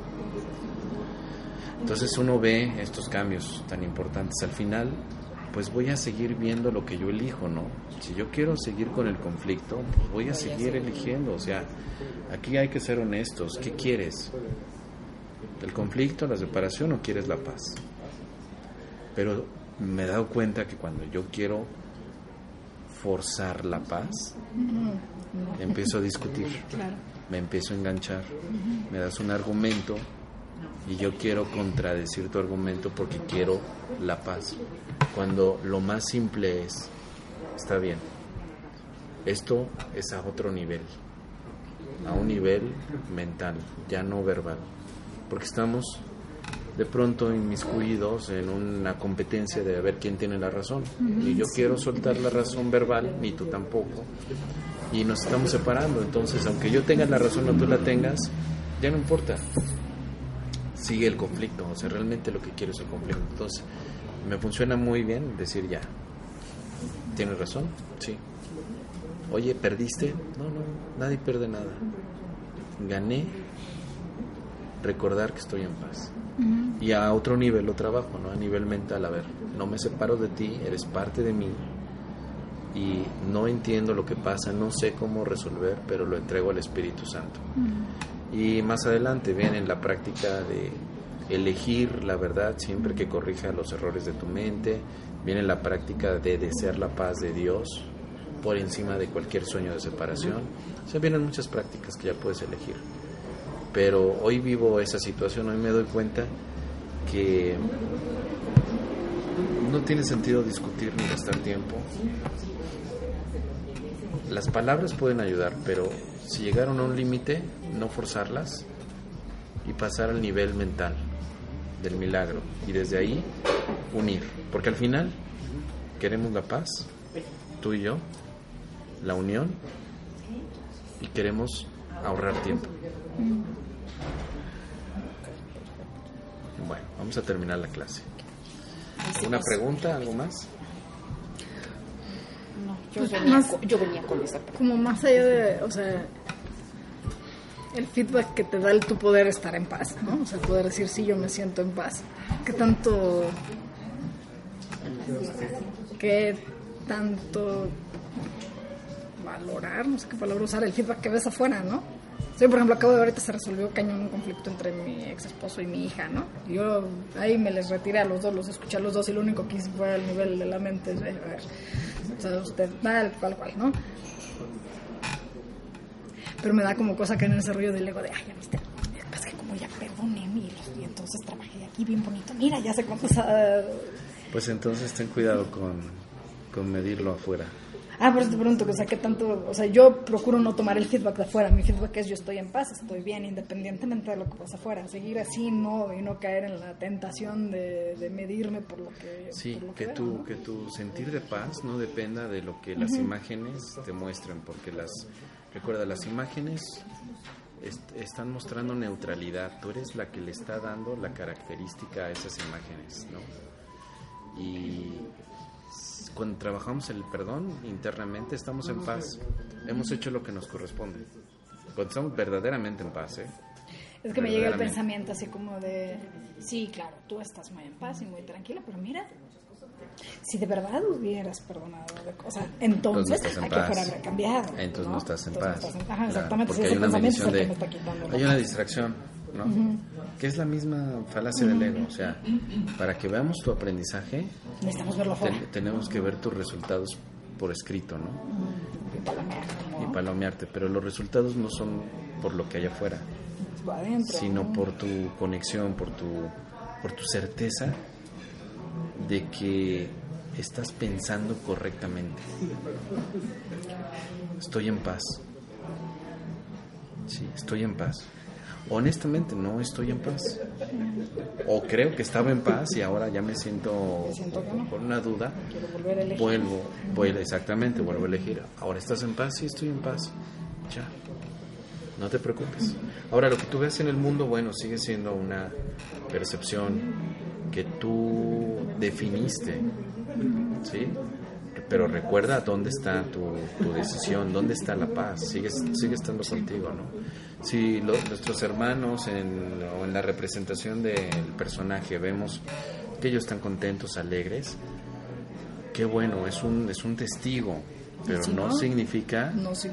Entonces uno ve estos cambios tan importantes. Al final, pues voy a seguir viendo lo que yo elijo, ¿no? Si yo quiero seguir con el conflicto, pues voy a seguir eligiendo. O sea, aquí hay que ser honestos. ¿Qué quieres? ¿El conflicto, la separación o quieres la paz? Pero me he dado cuenta que cuando yo quiero forzar la paz, empiezo a discutir, me empiezo a enganchar, me das un argumento y yo quiero contradecir tu argumento porque quiero la paz. Cuando lo más simple es, está bien, esto es a otro nivel, a un nivel mental, ya no verbal, porque estamos de pronto inmiscuidos en una competencia de ver quién tiene la razón. Y yo quiero soltar la razón verbal, ni tú tampoco. Y nos estamos separando. Entonces, aunque yo tenga la razón o tú la tengas, ya no importa. Sigue el conflicto. O sea, realmente lo que quiero es el conflicto. Entonces, me funciona muy bien decir ya. ¿Tienes razón? Sí. Oye, ¿perdiste? No, no, nadie pierde nada. Gané recordar que estoy en paz y a otro nivel lo trabajo, ¿no? A nivel mental, a ver, no me separo de ti, eres parte de mí, y no entiendo lo que pasa, no sé cómo resolver, pero lo entrego al Espíritu Santo. Y más adelante viene la práctica de elegir la verdad siempre que corrija los errores de tu mente, viene la práctica de desear la paz de Dios por encima de cualquier sueño de separación. O sea, vienen muchas prácticas que ya puedes elegir. Pero hoy vivo esa situación, hoy me doy cuenta que no tiene sentido discutir ni gastar tiempo. Las palabras pueden ayudar, pero si llegaron a un límite, no forzarlas y pasar al nivel mental del milagro y desde ahí unir, porque al final queremos la paz, tú y yo, la unión y queremos ahorrar tiempo. Bueno, vamos a terminar la clase. ¿Una pregunta? ¿Algo más? No, yo, Pues venía, más- con, yo venía con esa pregunta. Como más allá de, o sea, el feedback que te da el tu poder estar en paz, ¿no? O sea, poder decir, sí, yo me siento en paz. ¿Qué tanto, qué tanto valorar, no sé qué palabra usar, el feedback que ves afuera, ¿no? Sí, por ejemplo, acabo de ahorita se resolvió cañón un conflicto entre mi ex esposo y mi hija, ¿no? Yo ahí me les retiré a los dos, los escuché a los dos y lo único que hice fue al nivel de la mente, ver, o sea, usted, tal, cual, cual, ¿no? Pero me da como cosa que en ese rollo del ego de, ay, ya viste, es que como ya perdoné, mira, y entonces trabajé aquí bien bonito, mira, ya sé cómo, o sea, Pues entonces ten cuidado con, con medirlo afuera. Ah, por eso te pregunto, o sea, ¿qué tanto? O sea, yo procuro no tomar el feedback de afuera. Mi feedback es yo estoy en paz, estoy bien, independientemente de lo que pasa afuera. Seguir así no, y no caer en la tentación de, de medirme por lo que. Sí, lo que veo, tu, ¿no? que tu sentir de paz no dependa de lo que las imágenes te muestren, porque las, recuerda, las imágenes est- están mostrando neutralidad, tú eres la que le está dando la característica a esas imágenes, ¿no? Y cuando trabajamos el perdón internamente estamos en paz, hemos hecho lo que nos corresponde, cuando estamos verdaderamente en paz, ¿eh? Es que me llega el pensamiento así como de. Sí, claro, tú estás muy en paz y muy tranquila, pero mira. Si de verdad hubieras perdonado, de cosas, entonces Entonces no estás en hay que fuera haber cambiado. Entonces no, estás en Entonces paz. no estás en- Ajá, Claro, exactamente. porque hay una de... Hay distracción, ¿no? Que es la misma falacia del ego. O sea, para que veamos tu aprendizaje, Necesitamos verlo te- tenemos que ver tus resultados por escrito, ¿no? Y palomearte. Pero los resultados no son por lo que hay afuera, adentro. sino ¿no? por tu conexión, por tu, por tu certeza de que estás pensando correctamente. Estoy en paz. Sí, estoy en paz. Honestamente, no estoy en paz. O creo que estaba en paz y ahora ya me siento Me con una duda. Quiero volver a elegir. Vuelvo, vuelvo, exactamente, vuelvo a elegir. Ahora estás en paz, sí, estoy en paz. Ya. No te preocupes. Ahora, lo que tú ves en el mundo, bueno, sigue siendo una percepción que tú definiste, ¿sí? Pero recuerda dónde está tu, tu decisión, dónde está la paz, sigue, sigue estando contigo, ¿no? Si nuestros hermanos en, o en la representación del personaje vemos que ellos están contentos, alegres, qué bueno, es un, es un testigo, pero Si no no, significa No, sí,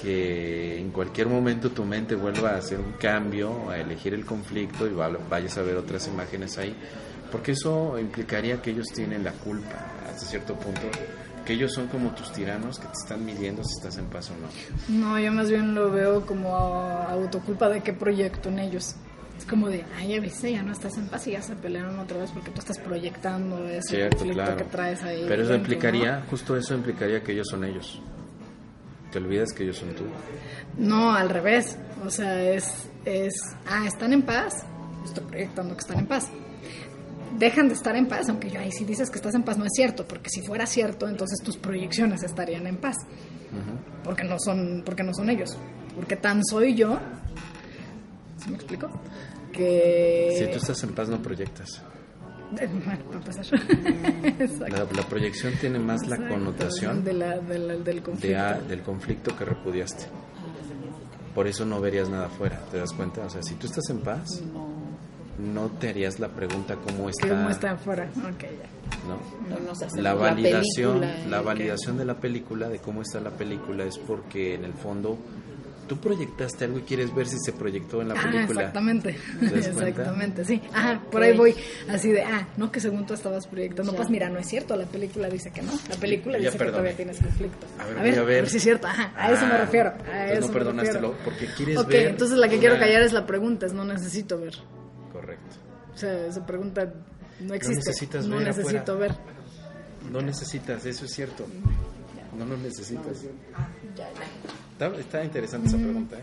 que en cualquier momento tu mente vuelva a hacer un cambio, a elegir el conflicto y va- vayas a ver otras imágenes ahí, porque eso implicaría que ellos tienen la culpa hasta cierto punto, que ellos son como tus tiranos que te están midiendo si estás en paz o no. No, yo más bien lo veo como autoculpa de qué proyecto en ellos. Es como de, ay, ya viste, ya no estás en paz y ya se pelearon otra vez porque tú estás proyectando ese Cierto, conflicto claro. que traes ahí. Pero eso implicaría, justo eso implicaría que ellos son ellos. Te olvidas que ellos son tú. ¿no? No, al revés. O sea, es, es, ah, están en paz. Estoy proyectando que están en paz. Dejan de estar en paz, aunque yo ahí si dices que estás en paz no es cierto, porque si fuera cierto, entonces tus proyecciones estarían en paz. Porque no son, porque no son ellos. Porque tan soy yo. ¿Sí me explico? Que Si tú estás en paz no proyectas. Bueno, para empezar. Exacto. La, la proyección tiene más la connotación de la- de la- del conflicto. de a- del conflicto que repudiaste. Por eso no verías nada afuera, ¿te das cuenta? O sea, si tú estás en paz, no te harías la pregunta cómo está, ¿Cómo está afuera? Ok, ya. ¿no? No la validación película, la ¿eh? validación de la película de cómo está la película es porque en el fondo tú proyectaste algo y quieres ver si se proyectó en la Ah, película exactamente. Exactamente, sí. Ajá, por Ok. ahí voy. Así de, ah, no que según tú estabas proyectando. Ya. Pues mira, no es cierto. La película dice que no. La película Ya dice que todavía tienes conflictos. A ver, a voy ver, a ver. si es cierto. Ajá, a eso me Ah, refiero. A eso no perdonástelo porque quieres Ok, ver entonces la que quiero callar es la pregunta, es no necesito ver. O sea, esa pregunta no existe. necesitas no ver necesito afuera. ver. no necesitas eso es cierto no lo necesitas Ya, ya. está, está interesante esa pregunta ¿eh?